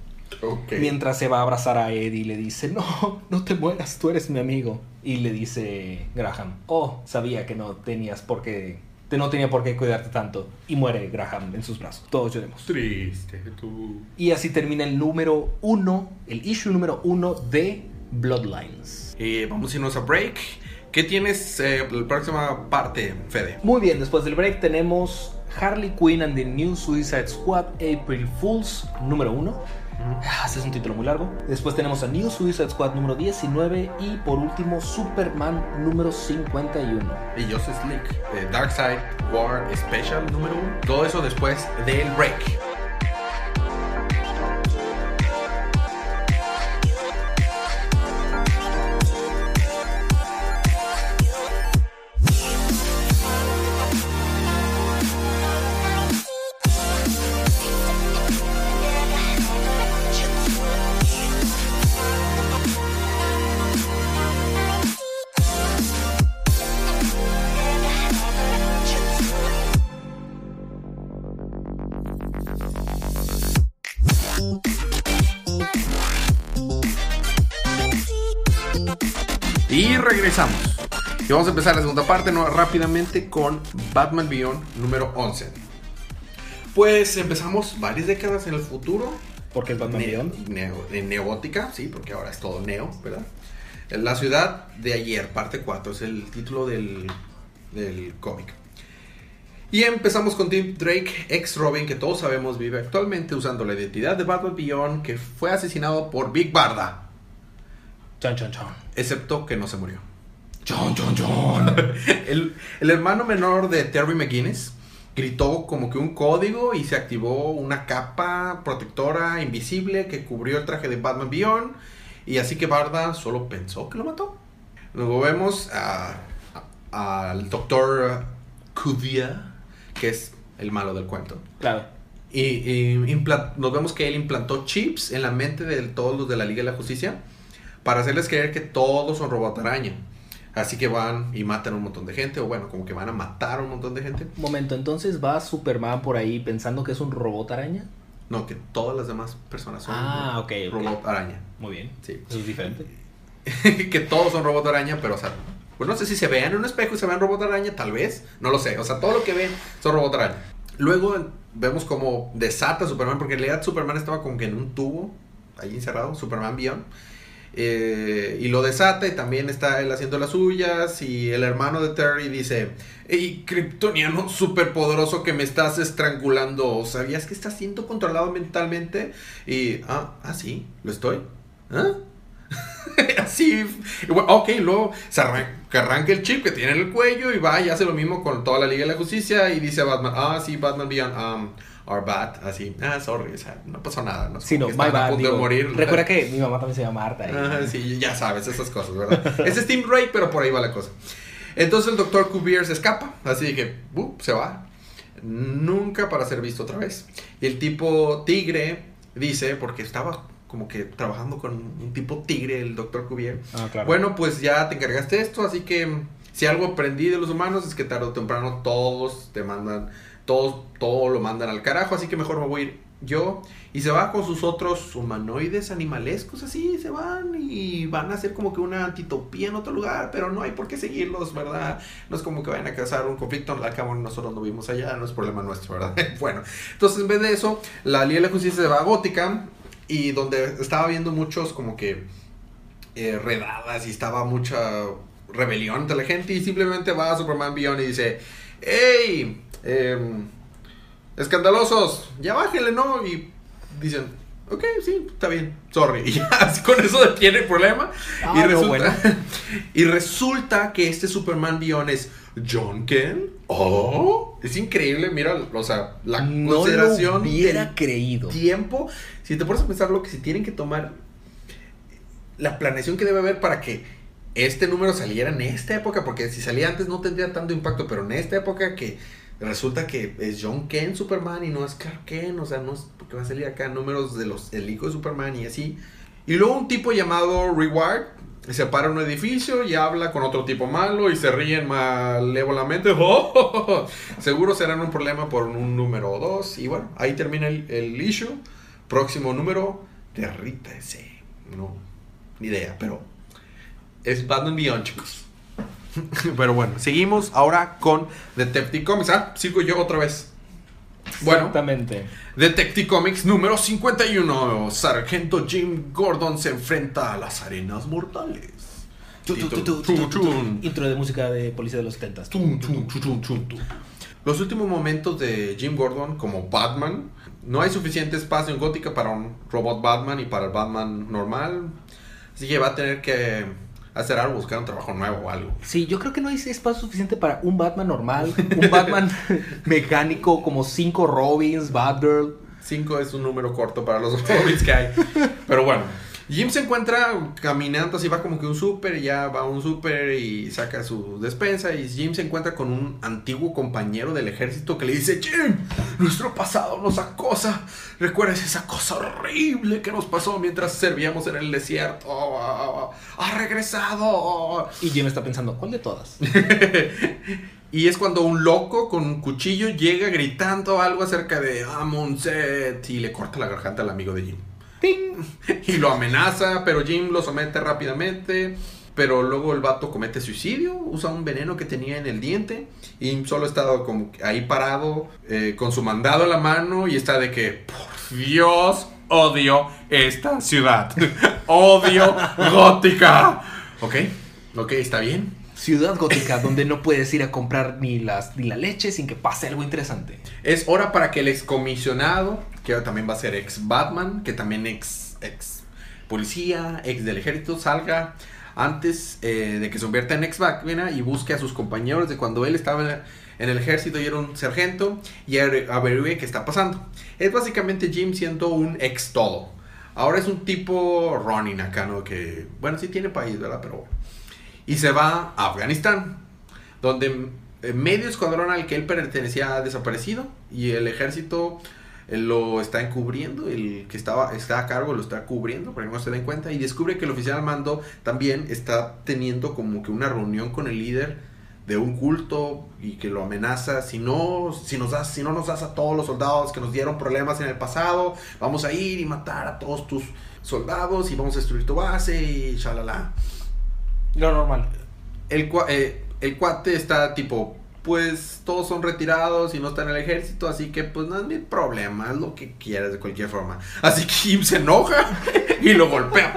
Mientras se va a abrazar a Eddie y le dice, no, no te mueras, tú eres mi amigo. Y le dice Graham, oh, sabía que no tenías por qué, te no tenía por qué cuidarte tanto. Y muere Graham en sus brazos. Todos lloremos. Triste, tú. Y así termina el número uno, el issue número uno de Bloodlines. Eh, vamos a irnos a break. ¿Qué tienes eh, la próxima parte, Fede? Muy bien, después del break tenemos Harley Quinn and the New Suicide Squad April Fools número 1. Ah, Este es un título muy largo. Después tenemos a New Suicide Squad número 19 y por último Superman número 51. Y Justice League, eh, Darkseid War Special número 1. Todo eso después del break. Y vamos a empezar la segunda parte ¿no? rápidamente con Batman Beyond número 11. Pues empezamos varias décadas en el futuro. Porque es Batman Ne- Beyond. neo- en neótica, sí, porque ahora es todo neo, ¿verdad? La ciudad de ayer, parte 4, es el título del, del cómic. Y empezamos con Tim Drake, ex Robin, que todos sabemos vive actualmente usando la identidad de Batman Beyond, que fue asesinado por Big Barda, Chon, chon, chon. excepto que no se murió. Chon, chon, chon. El, el hermano menor de Terry McGuinness gritó como que un código y se activó una capa protectora invisible que cubrió el traje de Batman Beyond. Y así que Barda solo pensó que lo mató. Luego vemos al doctor Kudia, que es el malo del cuento. Claro. Y, y nos vemos que él implantó chips en la mente de todos los de la Liga de la Justicia para hacerles creer que todos son robot araña. Así que van y matan a un montón de gente, o bueno, como que van a matar a un montón de gente. Momento, entonces va Superman por ahí pensando que es un robot araña. No, que todas las demás personas son Ah, ok, ok. robot araña. Muy bien. Sí. Eso es diferente. que todos son robot araña, pero o sea, pues no sé si se vean en un espejo y se vean robot araña, tal vez, no lo sé. O sea, todo lo que ven son robot araña. Luego vemos como desata a Superman, porque en realidad Superman estaba como que en un tubo, ahí encerrado, Superman Beyond. Eh, y lo desata y también está él haciendo las suyas y el hermano de Terry dice, hey, kryptoniano superpoderoso que me estás estrangulando, ¿sabías que estás siendo controlado mentalmente? Y, ah, ah, sí, lo estoy. ¿Ah? Así, ok, luego se arran- que arranca el chip que tiene en el cuello y va y hace lo mismo con toda la Liga de la Justicia y dice a Batman, ah, sí, Batman Beyond, um, our bat, así, ah, sorry, o sea, no pasó nada, no Sí, no, my estaban a bad. punto de digo, morir. Recuerda que mi mamá también se llama Marta. y- Ajá, sí, ya sabes, esas cosas, ¿verdad? es Steam Ray, pero por ahí va la cosa. Entonces el doctor Cuvier se escapa, así que, ¡bup! se va. Nunca para ser visto otra vez. Y el tipo tigre dice, porque estaba como que trabajando con un tipo tigre, el doctor Cuvier. Ah, claro. Bueno, pues ya te encargaste de esto, así que si algo aprendí de los humanos es que tarde o temprano todos te mandan, todos, todo lo mandan al carajo, así que mejor me voy a ir yo. Y se va con sus otros humanoides animalescos, así, se van y van a hacer como que una antitopía en otro lugar, pero no hay por qué seguirlos, ¿verdad? No es como que vayan a causar un conflicto, al cabo nosotros no vimos allá, no es problema nuestro, ¿verdad? bueno, entonces en vez de eso, la Liga de la Justicia se va a Gótica y donde estaba viendo muchos como que eh, redadas y estaba mucha rebelión entre la gente y simplemente va a Superman Beyond y dice, ¡Ey! em, escandalosos, ya bájenle, ¿no? Y dicen, ok, sí, está bien, sorry. Y ya, así con eso detiene el problema. Ah, y, no, resulta, bueno. y resulta que este Superman Beyond es John Ken. Oh, es increíble, mira, o sea, la no consideración lo hubiera creído. tiempo. Si te pones a pensar lo que se tienen que tomar, la planeación que debe haber para que este número saliera en esta época, porque si salía antes no tendría tanto impacto, pero en esta época que resulta que es John Ken Superman y no es Clark Kent, o sea, no es porque va a salir acá números de los el hijo de Superman y así. Y luego un tipo llamado Reward se para en un edificio y habla con otro tipo malo y se ríen malévolamente. ¡Oh! Seguro serán un problema por un número o dos. Y bueno, ahí termina el, el issue. Próximo número, derrítese. No, ni idea, pero es Batman Beyond, chicos. pero bueno, seguimos ahora con Detective Comics. Ah, sigo yo otra vez. Bueno, Exactamente. Detective Comics número 51. Sargento Jim Gordon se enfrenta a las arenas mortales. Tu, tu, tu. Intro de música de policía de los 70 Tum, tum, tum, tum, tum, tum. Los últimos momentos de Jim Gordon como Batman. No hay suficiente espacio en Gótica para un robot Batman y para el Batman normal. Así que va a tener que hacer algo, buscar un trabajo nuevo o algo. Sí, yo creo que no hay espacio suficiente para un Batman normal, un Batman mecánico, como cinco Robins, Batgirl. 5 es un número corto para los Robins que hay. Pero bueno, Jim se encuentra caminando así, va como que un súper, y ya va a un súper y saca su despensa. Y Jim se encuentra con un antiguo compañero del ejército que le dice: Jim, nuestro pasado nos acosa. ¿Recuerdas esa cosa horrible que nos pasó mientras servíamos en el desierto? ¡Ha regresado! Y Jim está pensando, ¿cuál de todas? Y es cuando un loco con un cuchillo llega gritando algo acerca de Amonset y le corta la garganta al amigo de Jim. ¡Ting! Y lo amenaza, pero Jim lo somete rápidamente. Pero luego el vato comete suicidio, usa un veneno que tenía en el diente y solo está como ahí parado eh, con su mandado en la mano y está de que, por Dios, odio esta ciudad. odio gótica. Ok, ok, está bien. ciudad gótica donde no puedes ir a comprar ni, las, ni la leche sin que pase algo interesante. Es hora para que el excomisionado, que también va a ser ex Batman, que también ex, ex policía, ex del ejército, salga antes eh, de que se convierta en ex Batman y busque a sus compañeros de cuando él estaba en el ejército y era un sargento y averigüe qué está pasando. Es básicamente Jim siendo un ex todo. Ahora es un tipo Ronin acá, ¿no? Que, bueno, sí tiene país, ¿verdad? Pero... Y se va a Afganistán, donde medio escuadrón al que él pertenecía ha desaparecido y el ejército eh, lo está encubriendo, el que estaba está a cargo lo está cubriendo para que no se den cuenta y descubre que el oficial al mando también está teniendo como que una reunión con el líder de un culto y que lo amenaza si no si nos das si no nos das a todos los soldados que nos dieron problemas en el pasado vamos a ir y matar a todos tus soldados y vamos a destruir tu base y shalala. Lo normal. El, eh, el cuate está tipo pues todos son retirados y no están en el ejército, así que pues no es mi problema, es lo que quieras de cualquier forma. Así que Jim se enoja y lo golpea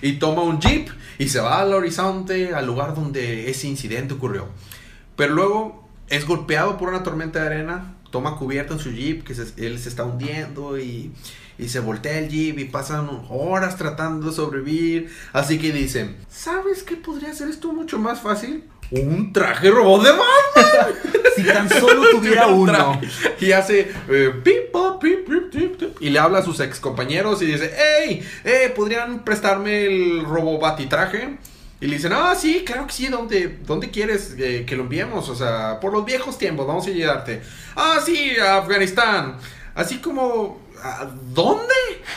y toma un jeep y se va al horizonte, al lugar donde ese incidente ocurrió. Pero luego es golpeado por una tormenta de arena, toma cubierta en su jeep, que él se está hundiendo y, y, se voltea el jeep y pasan horas tratando de sobrevivir. Así que dicen, ¿sabes qué podría hacer esto mucho más fácil? Un traje robot de Batman. si tan solo tuviera uno. Y hace eh, pip, pip, pip, y le habla a sus ex compañeros y dice, hey, eh, ¿podrían prestarme el robo traje? Y le dicen, ah, sí, claro que sí, ¿dónde, dónde quieres eh, que lo enviemos? O sea, por los viejos tiempos, vamos a ayudarte. Ah, sí, a Afganistán. Así como ¿A dónde?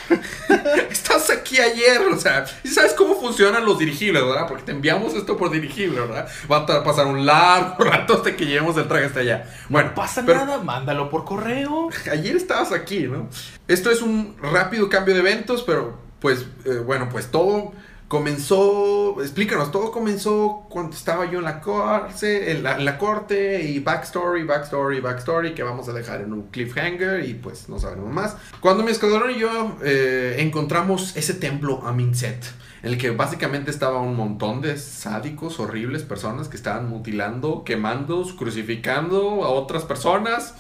Estás aquí ayer, o sea, y sabes cómo funcionan los dirigibles, ¿verdad? Porque te enviamos esto por dirigible, ¿verdad? Va a pasar un largo rato hasta que llevemos el traje hasta allá. Bueno, no pasa nada, mándalo por correo. Ayer estabas aquí, ¿no? Esto es un rápido cambio de eventos, pero pues, eh, bueno, pues todo comenzó, explícanos, todo comenzó cuando estaba yo en la, corte, en la, corte y backstory, backstory, backstory que vamos a dejar en un cliffhanger y pues no sabemos más. Cuando mi escuadrón y yo eh, encontramos ese templo Aminset, en el que básicamente estaba un montón de sádicos, horribles personas que estaban mutilando, quemando, crucificando a otras personas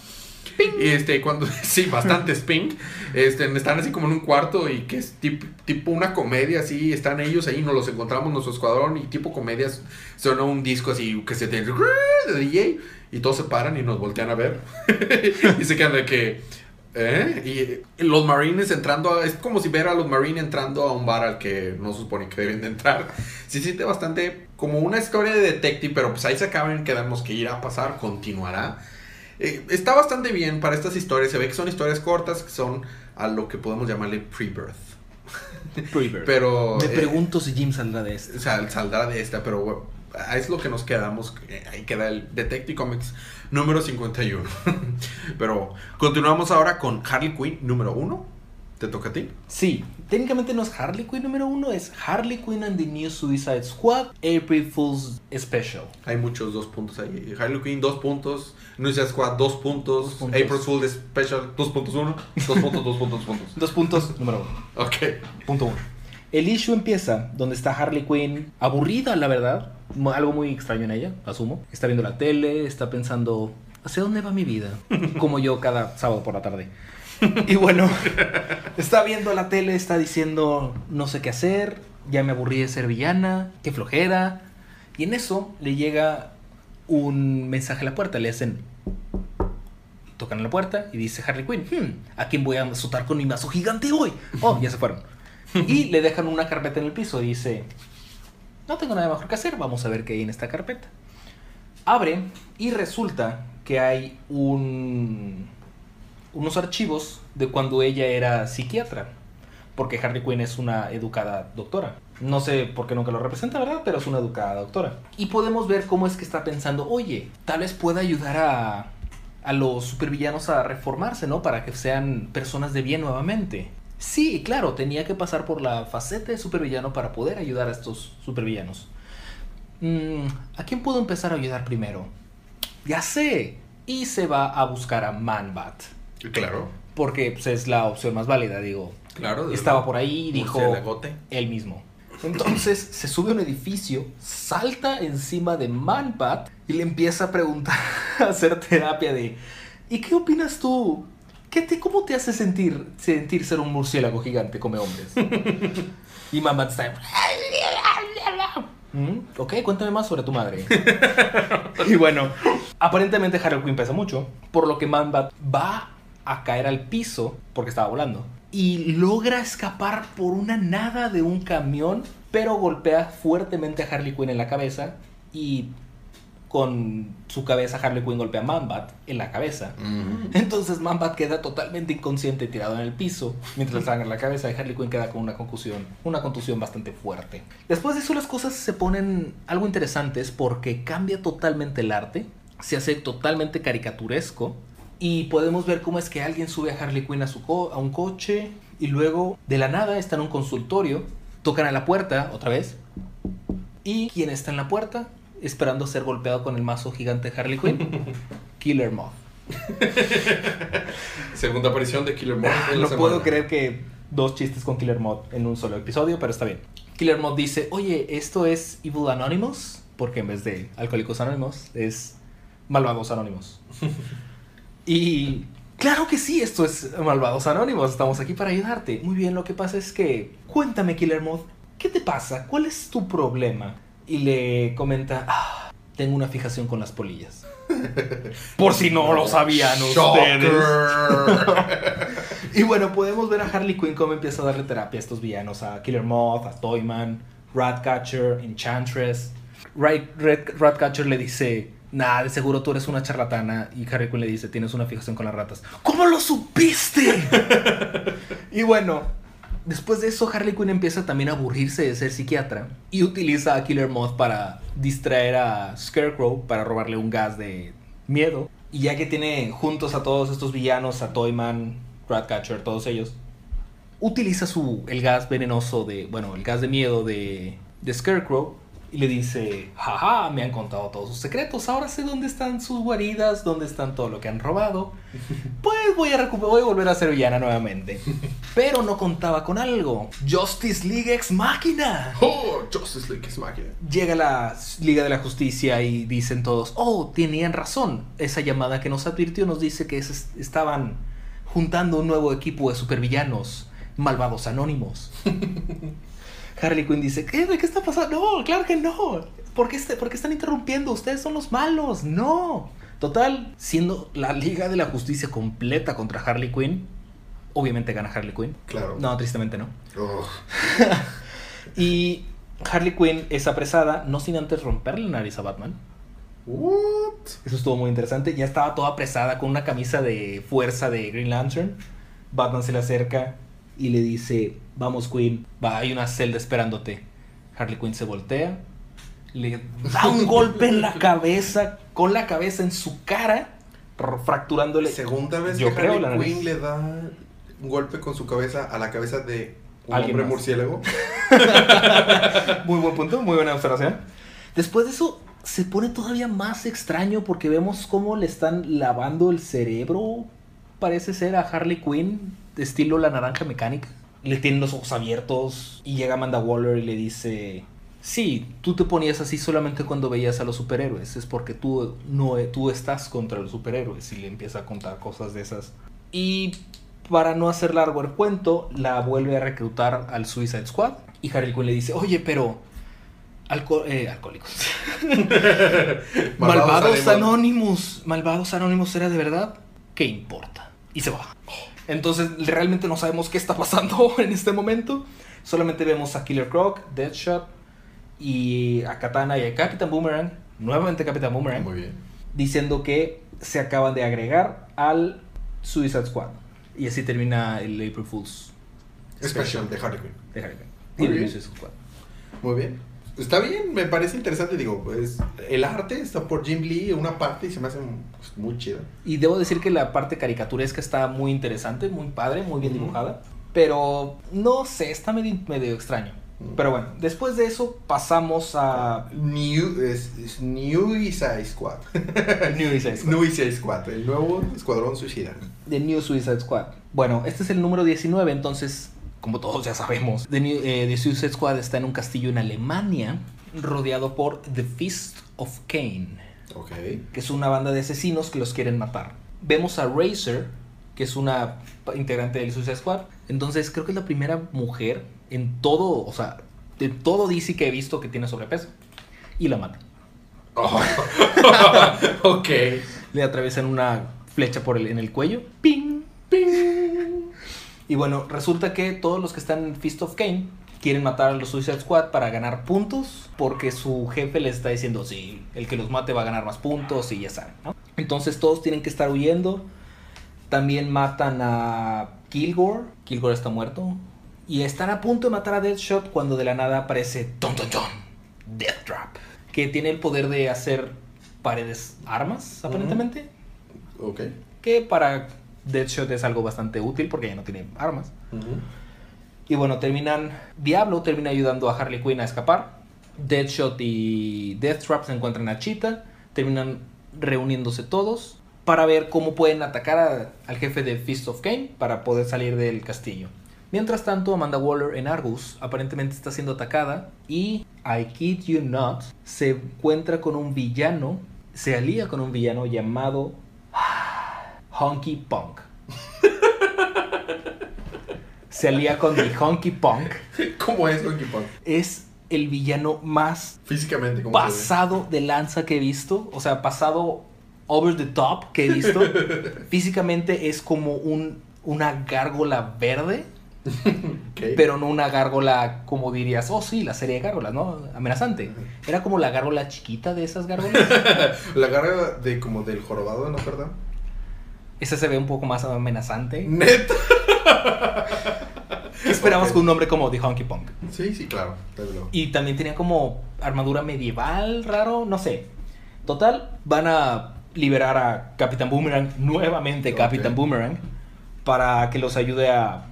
y este, cuando, sí, bastante ping. Este, están así como en un cuarto y que es tipo, una comedia así, están ellos ahí, nos los encontramos nuestro escuadrón y tipo comedias, suena un disco así que se te de DJ y todos se paran y nos voltean a ver y se quedan de que ¿eh? y los marines entrando es como si ver a los marines entrando a un bar al que no se supone que deben de entrar se siente bastante como una historia de detective pero pues ahí se acaban quedamos que irá a pasar continuará eh, está bastante bien para estas historias. Se ve que son historias cortas, que son a lo que podemos llamarle pre-birth. Pre-birth. pero. Me eh, pregunto si Jim saldrá de esta. O sea, saldrá de esta, pero bueno, es lo que nos quedamos. Ahí queda el Detective Comics número 51. pero continuamos ahora con Harley Quinn número 1. ¿Te toca a ti? Sí, técnicamente no es Harley Quinn número uno, es Harley Quinn and the New Suicide Squad April Fool's Special. Hay muchos dos puntos ahí. Harley Quinn, dos puntos. New Suicide Squad, dos puntos. April Fool's Special, dos puntos uno. Dos puntos, dos puntos, dos puntos. Dos puntos, número uno. Ok. Punto uno. El issue empieza donde está Harley Quinn, aburrida, la verdad. Algo muy extraño en ella, asumo. Está viendo la tele, está pensando, ¿hacia dónde va mi vida? Como yo cada sábado por la tarde. Y bueno, está viendo la tele, está diciendo no sé qué hacer, ya me aburrí de ser villana, qué flojera. Y en eso le llega un mensaje a la puerta, le hacen... Tocan a la puerta y dice Harley Quinn, hmm, ¿a quién voy a azotar con mi mazo gigante hoy? Oh, ya se fueron. Y le dejan una carpeta en el piso y dice, no tengo nada mejor que hacer, vamos a ver qué hay en esta carpeta. Abre y resulta que hay un unos archivos de cuando ella era psiquiatra. Porque Harley Quinn es una educada doctora. No sé por qué nunca lo representa, ¿verdad? Pero es una educada doctora. Y podemos ver cómo es que está pensando, oye, tal vez pueda ayudar a, a los supervillanos a reformarse, ¿no? Para que sean personas de bien nuevamente. Sí, claro, tenía que pasar por la faceta de supervillano para poder ayudar a estos supervillanos. Mm, ¿A quién puedo empezar a ayudar primero? Ya sé. Y se va a buscar a Manbat. Claro. Porque pues, es la opción más válida, digo. Claro. Estaba por ahí y dijo él mismo. Entonces se sube a un edificio, salta encima de Manbat y le empieza a preguntar, a hacer terapia de ¿Y qué opinas tú? ¿Qué te, ¿Cómo te hace sentir, sentir ser un murciélago gigante come hombres? y Manbat está... "Mm, Ok, cuéntame más sobre tu madre. y bueno, aparentemente Harley Quinn pesa mucho, por lo que Manbat va a caer al piso porque estaba volando y logra escapar por una nada de un camión, pero golpea fuertemente a Harley Quinn en la cabeza y con su cabeza Harley Quinn golpea a Manbat en la cabeza. Entonces Manbat queda totalmente inconsciente tirado en el piso mientras le sangre la cabeza y Harley Quinn queda con una concusión, una contusión bastante fuerte. Después de eso las cosas se ponen algo interesantes porque cambia totalmente el arte, se hace totalmente caricaturesco y podemos ver cómo es que alguien sube a Harley Quinn a, su co- a un coche y luego de la nada está en un consultorio, tocan a la puerta otra vez y ¿quién está en la puerta? Esperando ser golpeado con el mazo gigante de Harley Quinn. Killer Moth. Segunda aparición de Killer Moth en No puedo creer que dos chistes con Killer Moth en un solo episodio, pero está bien. Killer Moth dice, oye, esto es Evil Anonymous, porque en vez de Alcohólicos Anónimos es Malvados Anónimos. y claro que sí, esto es Malvados Anónimos, estamos aquí para ayudarte. Muy bien, lo que pasa es que, cuéntame Killer Moth, ¿qué te pasa? ¿Cuál es tu problema? Y le comenta, "Ah, tengo una fijación con las polillas. Por si no lo sabían ustedes. Y bueno, podemos ver a Harley Quinn cómo empieza a darle terapia a estos villanos, a Killer Moth, a Toyman, Ratcatcher, Enchantress. Red- Ratcatcher le dice, nah, de seguro tú eres una charlatana. Y Harley Quinn le dice, tienes una fijación con las ratas. ¿Cómo lo supiste? y bueno, después de eso Harley Quinn empieza también a aburrirse de ser psiquiatra. Y utiliza a Killer Moth para distraer a Scarecrow, para robarle un gas de miedo. Y ya que tiene juntos a todos estos villanos, a Toyman, Ratcatcher, todos ellos, utiliza su, el gas venenoso de, bueno, el gas de miedo de, de Scarecrow y le dice, jaja, me han contado todos sus secretos, ahora sé dónde están sus guaridas, dónde están todo lo que han robado, pues voy a, recuperar, voy a volver a ser villana nuevamente. Pero no contaba con algo, Justice League Ex Máquina. Oh, Justice League es máquina. Llega la Liga de la Justicia y dicen todos, oh, tenían razón. Esa llamada que nos advirtió nos dice que es- estaban juntando un nuevo equipo de supervillanos, malvados anónimos. Harley Quinn dice, ¿qué, ¿qué está pasando? No, claro que no. ¿Por qué, este- por qué están interrumpiendo? Ustedes son los malos. No. Total, siendo la Liga de la Justicia completa contra Harley Quinn, obviamente gana Harley Quinn. Claro. No, tristemente no. Oh. Y Harley Quinn es apresada, no sin antes romperle la nariz a Batman. What? Eso estuvo muy interesante. Ya estaba toda apresada con una camisa de fuerza de Green Lantern. Batman se le acerca y le dice, vamos Quinn, va, hay una celda esperándote. Harley Quinn se voltea, le da un golpe en la cabeza, con la cabeza en su cara, fracturándole. Segunda vez Yo que creo, Harley. Quinn le da un golpe con su cabeza a la cabeza de un Alguien hombre más. murciélago. Muy buen punto, muy buena observación. Después de eso, se pone todavía más extraño porque vemos cómo le están lavando el cerebro, parece ser, a Harley Quinn, de estilo la naranja mecánica. Le tienen los ojos abiertos y llega Amanda Waller y le dice, sí, tú te ponías así solamente cuando veías a los superhéroes, es porque tú, no, tú estás contra los superhéroes y le empieza a contar cosas de esas. Y para no hacer largo el cuento, la vuelve a reclutar al Suicide Squad. Y Harley Quinn le dice, oye, pero... alco- eh, alcohólicos. Malvados. Anónimos. Malvados Anónimos era de verdad. ¿Qué importa? Y se va. Entonces, realmente no sabemos qué está pasando en este momento. Solamente vemos a Killer Croc, Deadshot y a Katana y a Capitán Boomerang. Nuevamente Capitán Boomerang Muy bien. diciendo que se acaban de agregar al Suicide Squad. Y así termina el April Fool's Special de Harley Quinn. de Harley Quinn. Muy Y bien. Suicide Squad. Muy bien. Está bien, me parece interesante. Digo, pues el arte está por Jim Lee, una parte, y se me hace pues, muy chido. Y debo decir que la parte caricaturesca está muy interesante, muy padre, muy bien dibujada. Pero no sé, está medio, medio extraño. Pero bueno, después de eso pasamos a New, es, es New Suicide Squad. New Suicide Squad. New Suicide Squad, el nuevo escuadrón suicida. The New Suicide Squad. Bueno, este es el número 19, entonces como todos ya sabemos, The, New- eh, The Suicide Squad está en un castillo en Alemania, rodeado por The Fist of Cain, Ok. que es una banda de asesinos que los quieren matar. Vemos a Razor, que es una integrante del Suicide Squad. Entonces creo que es la primera mujer en todo, o sea, de todo DC que he visto que tiene sobrepeso. Y la mata. Oh. ok. Le atraviesan una flecha por el, en el cuello. ¡Ping! ¡Ping! Y bueno, resulta que todos los que están en Fist of Cain quieren matar a los Suicide Squad para ganar puntos. Porque su jefe les está diciendo, sí, el que los mate va a ganar más puntos y ya saben, ¿no? Entonces todos tienen que estar huyendo. También matan a Kilgore. Kilgore está muerto. Y están a punto de matar a Deathshot cuando de la nada aparece Ton Ton Ton. Death Trap. Que tiene el poder de hacer paredes armas, aparentemente. Ok. Que para Deathshot es algo bastante útil porque ya no tiene armas. Y bueno, terminan. Diablo termina ayudando a Harley Quinn a escapar. Deadshot y Deathtrap se encuentran a Cheetah. Terminan reuniéndose todos para ver cómo pueden atacar a- al jefe de Fist of Cain para poder salir del castillo. Mientras tanto, Amanda Waller en Argus aparentemente está siendo atacada y, I kid you not, se encuentra con un villano, se alía con un villano llamado Honky Punk. Se alía con The Honky Punk. ¿Cómo es Donkey Kong? Es el villano más Físicamente, pasado de lanza que he visto. O sea, pasado over the top que he visto. Físicamente es como un, una gárgola verde. Pero no una gárgola como dirías, oh sí, la serie de gárgolas, ¿no? Amenazante. Era como la gárgola chiquita de esas gárgolas. La garra de como del jorobado de Notre Dame. Esa se ve un poco más amenazante. Neta. ¿Qué esperabas Ok. con un nombre como The Honky Punk? Sí, sí, claro. Y también tenía como armadura medieval, raro, no sé. Total, van a liberar a Capitán Boomerang, nuevamente Ok. Capitán Boomerang, para que los ayude a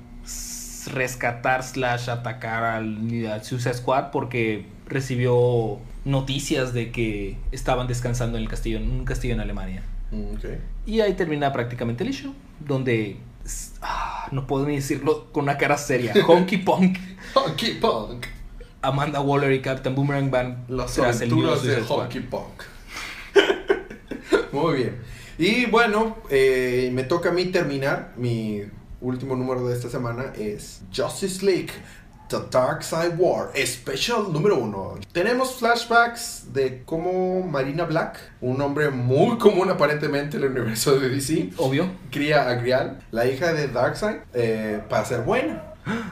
rescatar slash atacar al, al Suicide Squad porque recibió noticias de que estaban descansando en el castillo, en un castillo en Alemania. Mm. Y ahí termina prácticamente el issue, donde ah, no puedo ni decirlo con una cara seria. Honky Punk, Honky Punk. Amanda Waller y Captain Boomerang van Las aventuras de. Honky Punk. Muy bien. Y bueno, eh, me toca a mí terminar. Mi último número de esta semana es Justice League. The Dark Side War, Special número uno. Tenemos flashbacks de cómo Marina Black, un hombre muy común aparentemente en el universo de DC, Obvio. cría a Grial, la hija de Darkseid, eh, para ser buena.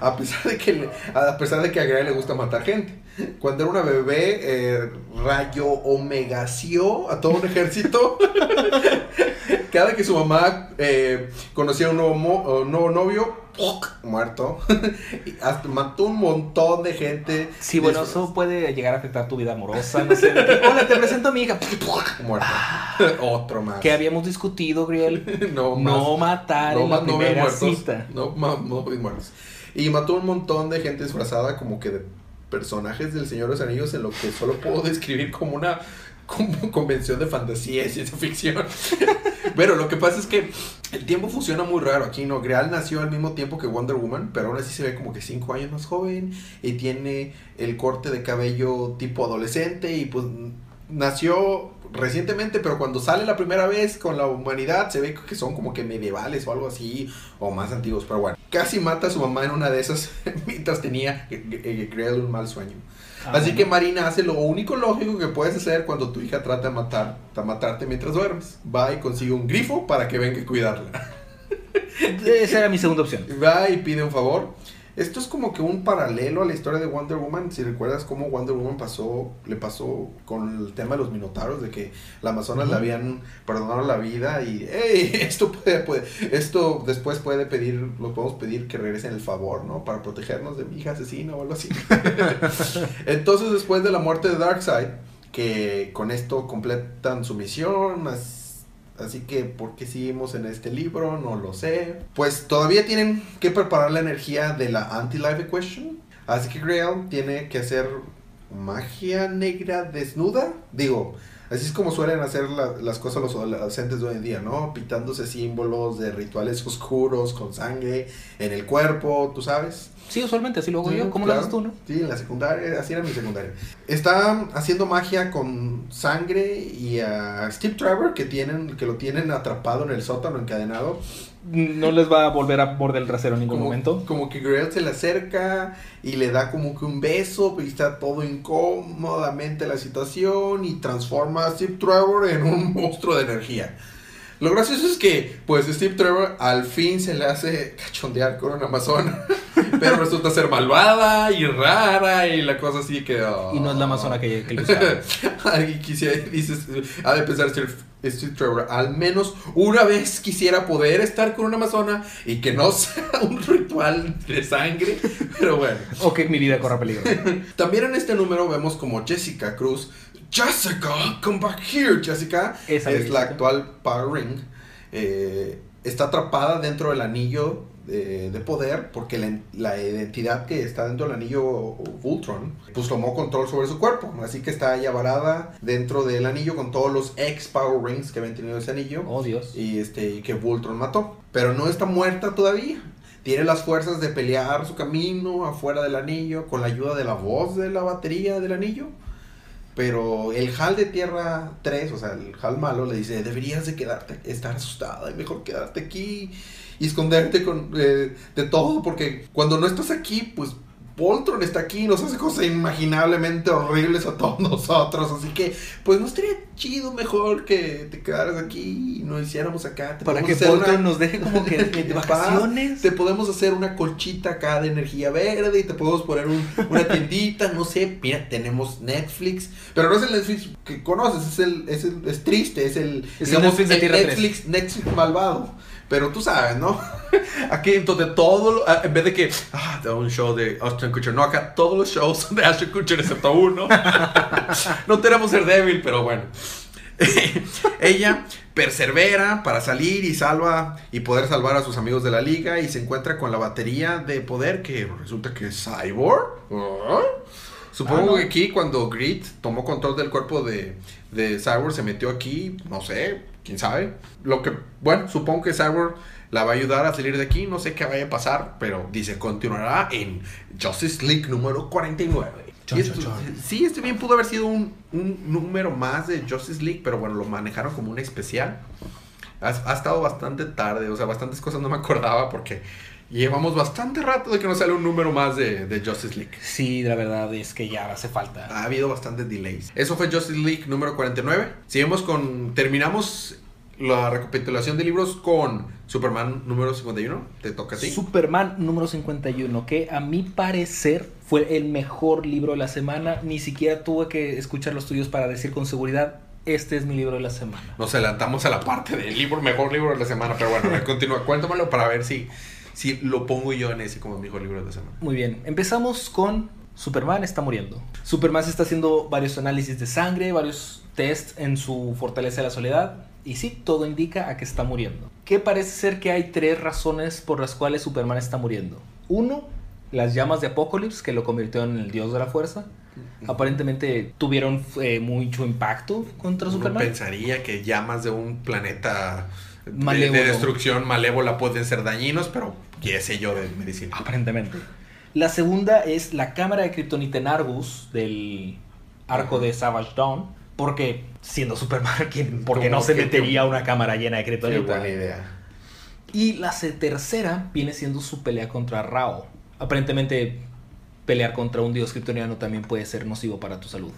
A pesar de que le- a pesar de que a Grial le gusta matar gente. Cuando era una bebé, eh, rayo omegació a todo un ejército. Cada que su mamá eh, conocía a un nuevo, un nuevo novio, ¡puc! muerto. Y hasta mató un montón de gente. Sí, bueno, eso puede llegar a afectar tu vida amorosa. No sé. que, Hola, te presento a mi hija. Muerto. Otro más. Que habíamos discutido, Griel. No, más. No matar en la no primera muertos. cita. No, no muertos. Y mató un montón de gente disfrazada como que de personajes del Señor de los Anillos en lo que solo puedo describir como una como convención de fantasía y ciencia ficción. pero lo que pasa es que el tiempo funciona muy raro aquí, ¿no? Greal nació al mismo tiempo que Wonder Woman, pero aún así se ve como que cinco años más joven y tiene el corte de cabello tipo adolescente y pues nació recientemente, pero cuando sale la primera vez con la humanidad se ve que son como que medievales o algo así, o más antiguos, pero bueno. Casi mata a su mamá en una de esas mientras tenía eh, Greal un mal sueño. Ah, Así bueno. que Marina hace lo único lógico que puedes hacer cuando tu hija trata de matar, de matarte mientras duermes. Va y consigue un grifo para que venga a cuidarla. Esa era mi segunda opción. Va y pide un favor. Esto es como que un paralelo a la historia de Wonder Woman. Si recuerdas cómo Wonder Woman pasó, le pasó con el tema de los minotauros, de que la Amazonas le habían perdonado la vida y hey, esto puede, puede- esto después puede pedir, lo podemos pedir que regresen el favor, ¿no? Para protegernos de mi hija asesina o algo así. Entonces, después de la muerte de Darkseid, que con esto completan su misión, as- así que ¿por qué seguimos en este libro? No lo sé. Pues todavía tienen que preparar la energía de la Anti-Life Equation, así que Grail tiene que hacer magia negra desnuda. Digo, Así es como suelen hacer la- las cosas los adolescentes de hoy en día, ¿no? Pintándose símbolos de rituales oscuros con sangre en el cuerpo, ¿tú sabes? Sí, usualmente así lo hago Sí, yo. ¿Cómo claro. lo haces tú, no? Sí, en la secundaria, así era mi secundaria. Está haciendo magia con sangre y a Steve Trevor que tienen que lo tienen atrapado en el sótano encadenado. No les va a volver a morder el trasero en ningún Como, momento. como que Grail se le acerca y le da como que un beso, y está todo incómodamente la situación y transforma a Steve Trevor en un monstruo de energía. Lo gracioso es que, pues, Steve Trevor al fin se le hace cachondear con una amazona, pero resulta ser malvada y rara y la cosa así que... Y no es la amazona que, que Alguien quisiera, dices, ha de pensar Steve, Steve Trevor, al menos una vez quisiera poder estar con una amazona y que no sea un ritual de sangre, pero bueno. O que mi vida corra peligro. También en este número vemos como Jessica Cruz, Jessica, come back here, Jessica, Esa es Jessica. la actual Power Ring, eh, está atrapada dentro del anillo de, de poder porque la, la identidad que está dentro del anillo Voltron pues tomó control sobre su cuerpo. Así que está ella varada dentro del anillo con todos los ex Power Rings que habían tenido ese anillo. Oh, Dios. y este y que Voltron mató. Pero no está muerta todavía. Tiene las fuerzas de pelear su camino afuera del anillo con la ayuda de la voz de la batería del anillo pero el Hal de Tierra 3, o sea, el Hal malo, le dice, deberías de quedarte, estar asustada, y mejor quedarte aquí y esconderte con, eh, de todo, porque cuando no estás aquí, pues Voltron está aquí y nos hace cosas inimaginablemente horribles a todos nosotros, así que, pues no estaría chido mejor que te quedaras aquí y nos hiciéramos acá. Te Para que Voltron una- nos deje como que de vacaciones. Te podemos hacer una colchita acá de energía verde y te podemos poner un- una tiendita, no sé. Mira, tenemos Netflix, pero no es el Netflix que conoces, es el, es el- es triste, es el, Es el Netflix, Netflix malvado. Pero tú sabes, ¿no? Aquí entonces todo, lo- ah, en vez de que, ah, un show de Ashton Kutcher, no, acá todos los shows son de Ashton Kutcher excepto uno. no tenemos ser débil, pero bueno. Ella persevera para salir y salva y poder salvar a sus amigos de la liga y se encuentra con la batería de poder que resulta que es Cyborg. Supongo Ah, no. que aquí cuando Grit tomó control del cuerpo de, de Cyborg se metió aquí, no sé, quién sabe. Lo que, bueno, supongo que Cyborg la va a ayudar a salir de aquí, no sé qué vaya a pasar, pero dice continuará en Justice League número 49. Chon, Y chon, esto- chon. Sí, este bien pudo haber sido un, un número más de Justice League, pero bueno, lo manejaron como un especial. Ha, ha estado bastante tarde, o sea, bastantes cosas no me acordaba porque llevamos bastante rato de que no sale un número más de, de Justice League. Sí, la verdad es que ya hace falta. Ha habido bastantes delays. Eso fue Justice League número 49. Seguimos con. Terminamos la recapitulación de libros con Superman número 51. Te toca a ti. Superman número 51, que a mi parecer fue el mejor libro de la semana. Ni siquiera tuve que escuchar los tuyos para decir con seguridad, este es mi libro de la semana. Nos adelantamos a la parte del libro, mejor libro de la semana. Pero bueno, a ver, continúa. Cuéntamelo para ver si, si lo pongo yo en ese como mejor libro de la semana. Muy bien, empezamos con Superman está muriendo. Superman se está haciendo varios análisis de sangre, varios tests en su fortaleza de la soledad. Y sí, todo indica a que está muriendo. Que parece ser que hay tres razones por las cuales Superman está muriendo. Uno, las llamas de Apocalypse, que lo convirtió en el dios de la fuerza. Aparentemente tuvieron eh, mucho impacto contra Uno Superman. pensaría que llamas de un planeta Malévolo. de destrucción malévola pueden ser dañinos, pero qué sé yo de medicina. Aparentemente. La segunda es la cámara de Kryptonita en Argus del arco de Savage Dawn. Porque siendo Superman, ¿quién- ¿por qué no se metería una cámara llena de Qué Kryptonita? buena idea. Y la tercera viene siendo su pelea contra Rao. Aparentemente, pelear contra un dios kryptoniano también puede ser nocivo para tu salud.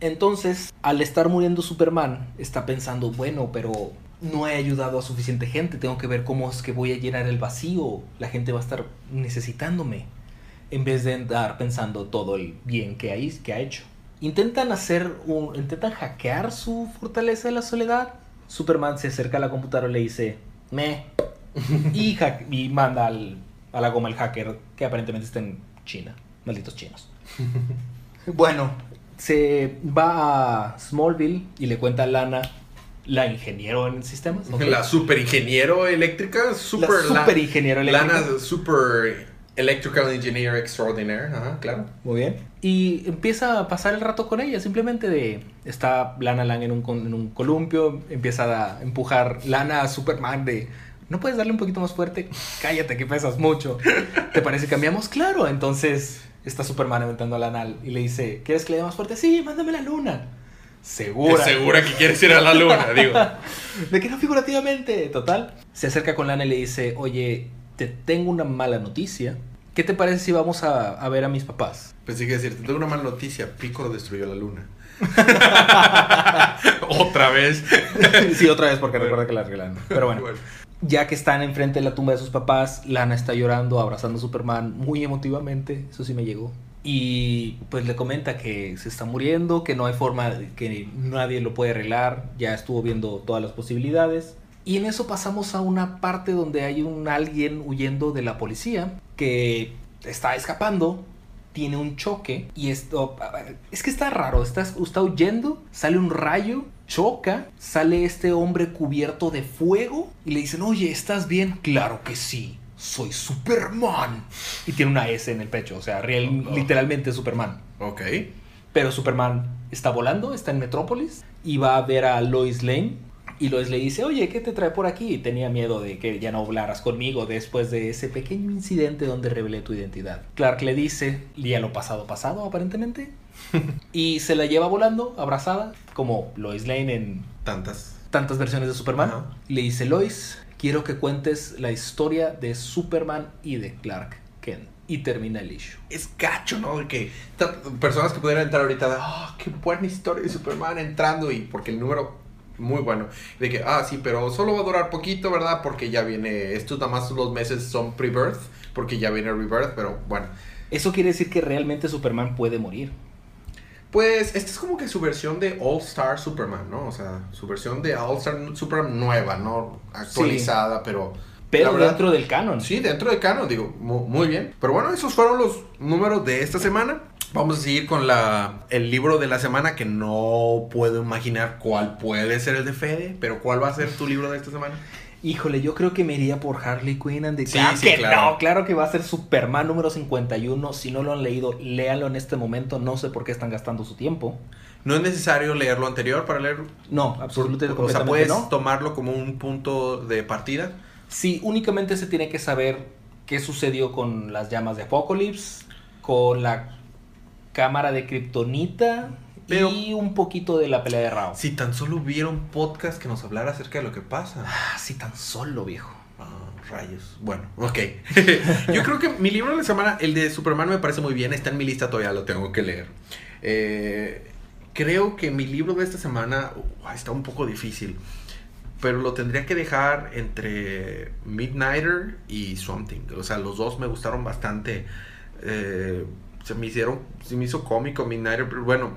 Entonces, al estar muriendo Superman, está pensando, bueno, pero no he ayudado a suficiente gente, tengo que ver cómo es que voy a llenar el vacío, la gente va a estar necesitándome, en vez de andar pensando todo el bien que, hay, que ha hecho. Intentan hacer un, intentan hackear su fortaleza de la soledad. Superman se acerca a la computadora y le dice, me, y manda al- a la goma el hacker que aparentemente está en China, malditos chinos. Bueno, se va a Smallville y le cuenta a Lana, la ingeniero en sistemas. La super ingeniero eléctrica, super, La super ingeniero eléctrica. Lana super Electrical Engineer Extraordinaire, ajá, claro. Muy bien. Y empieza a pasar el rato con ella, simplemente de... Está Lana Lang en un, en un columpio, empieza a empujar Lana a Superman de... ¿No puedes darle un poquito más fuerte? Cállate, que pesas mucho. ¿Te parece que cambiamos? Claro. Entonces está Superman aventando a Lana y le dice, ¿quieres que le dé más fuerte? Sí, mándame la luna. Segura. Segura que quieres ir a la luna, digo. ¿De qué no figurativamente? Total. Se acerca con Lana y le dice, oye, te tengo una mala noticia. ¿Qué te parece si vamos a, a ver a mis papás? Pensé que decir, te tengo una mala noticia, Picoro destruyó la luna. Otra vez. sí, otra vez porque recuerda que la arreglan. Pero bueno, ya que están enfrente de la tumba de sus papás, Lana está llorando, abrazando a Superman muy emotivamente. Eso sí me llegó. Y pues le comenta que se está muriendo, que no hay forma, que nadie lo puede arreglar. Ya estuvo viendo todas las posibilidades. Y en eso pasamos a una parte donde hay un alguien huyendo de la policía que está escapando, tiene un choque y esto es que está raro, está, está huyendo, sale un rayo, choca, sale este hombre cubierto de fuego y le dicen, oye, ¿estás bien? Claro que sí, soy Superman. Y tiene una S en el pecho, o sea, real- Oh. literalmente Superman. Ok. Pero Superman está volando, está en Metrópolis y va a ver a Lois Lane. Y Lois le dice, oye, ¿qué te trae por aquí? Tenía miedo de que ya no hablaras conmigo después de ese pequeño incidente donde revelé tu identidad. Clark le dice, y a lo pasado pasado aparentemente. y se la lleva volando, abrazada, como Lois Lane en Tantas. tantas versiones de Superman. Ajá. Le dice, Lois, quiero que cuentes la historia de Superman y de Clark Kent. Y termina el issue. Es gacho, ¿no? De que personas que pudieran entrar ahorita de, ah, qué buena historia de Superman entrando y porque el número muy bueno. De que, ah, sí, pero solo va a durar poquito, ¿verdad? Porque ya viene, estos nada más los meses son pre-birth, porque ya viene rebirth, pero bueno. Eso quiere decir que realmente Superman puede morir. Pues esta es como que su versión de All Star Superman, ¿no? O sea, su versión de All Star Superman nueva, ¿no? Actualizada, pero... Pero verdad- dentro del canon. Sí, dentro de canon, digo, mu- muy bien. Pero bueno, esos fueron los números de esta semana. Vamos a seguir con la, el libro de la semana que no puedo imaginar cuál puede ser el de Fede, pero cuál va a ser tu libro de esta semana. Híjole, yo creo que me iría por Harley Quinn and the Sí, Claro sí, que claro. no, claro que va a ser Superman número 51. Si no lo han leído, léanlo en este momento. No sé por qué están gastando su tiempo. No es necesario leer lo anterior para leer. No, absolutamente o sea, puedes no. tomarlo como un punto de partida. Sí, únicamente se tiene que saber qué sucedió con las llamas de Apocalypse, con la cámara de Kryptonita Pero- y un poquito de la pelea de Rao. Si tan solo hubiera un podcast que nos hablara acerca de lo que pasa. Ah, sí, tan solo, viejo. Ah, rayos. Bueno, ok. Yo creo que mi libro de la semana, el de Superman, me parece muy bien. Está en mi lista, todavía lo tengo que leer. Eh, creo que mi libro de esta semana uh, está un poco difícil. Pero lo tendría que dejar entre Midnighter y Swamp Thing. O sea, los dos me gustaron bastante. Eh, se me hicieron, se me hizo cómico Midnighter, pero bueno,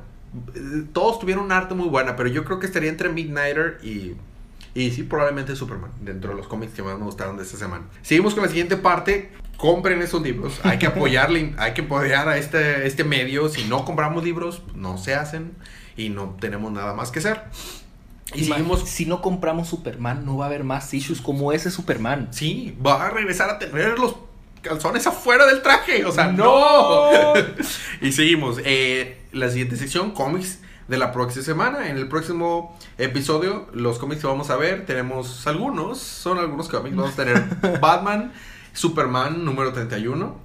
todos tuvieron un arte muy buena, pero yo creo que estaría entre Midnighter y, y sí, probablemente Superman, dentro de los cómics que más me gustaron de esta semana. Seguimos con la siguiente parte. Compren esos libros. Hay que apoyarle, hay que apoyar a este, este medio. Si no compramos libros, no se hacen y no tenemos nada más que hacer. Y seguimos. Si no compramos Superman, no va a haber más issues como ese Superman. Sí, va a regresar a tener los calzones afuera del traje. O sea, ¡No! no. y seguimos. Eh, la siguiente sección, cómics de la próxima semana. En el próximo episodio, los cómics que vamos a ver, tenemos algunos. Son algunos cómics. Vamos a tener Batman, Superman número 31,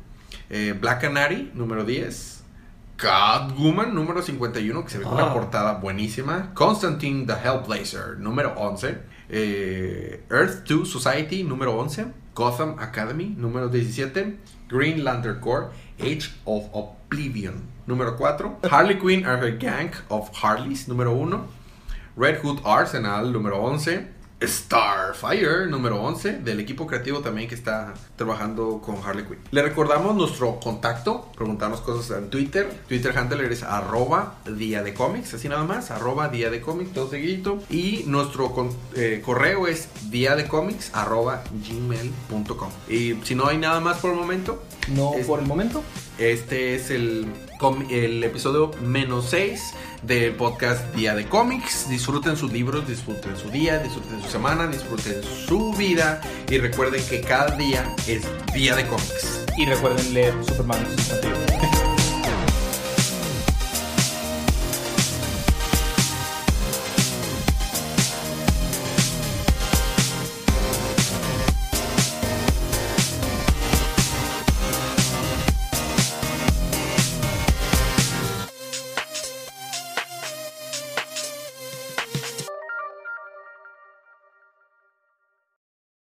eh, Black Canary número 10. Catwoman número 51, que se ve con una Ah. portada buenísima. Constantine the Hellblazer número 11. eh, Earth 2 Society número 11. Gotham Academy número 17. Green Lantern Corps Age of Oblivion número 4. Harley Quinn and Her Gang of Harleys número 1. Red Hood Arsenal número 11. Starfire número 11 del equipo creativo también que está trabajando con Harley Quinn. Le recordamos nuestro contacto, preguntarnos cosas en Twitter. Twitter handler es arroba día de cómics, así nada más, arroba día de cómics, todo seguidito. Y nuestro con- eh, correo es día de cómics arroba gmail.com. Y si no hay nada más por el momento, No Es- por el momento. este es el, el episodio menos 6 del podcast Día de Cómics. Disfruten sus libros, disfruten su día, disfruten su semana, disfruten su vida y recuerden que cada día es Día de Cómics. Y recuerden leer Superman 61.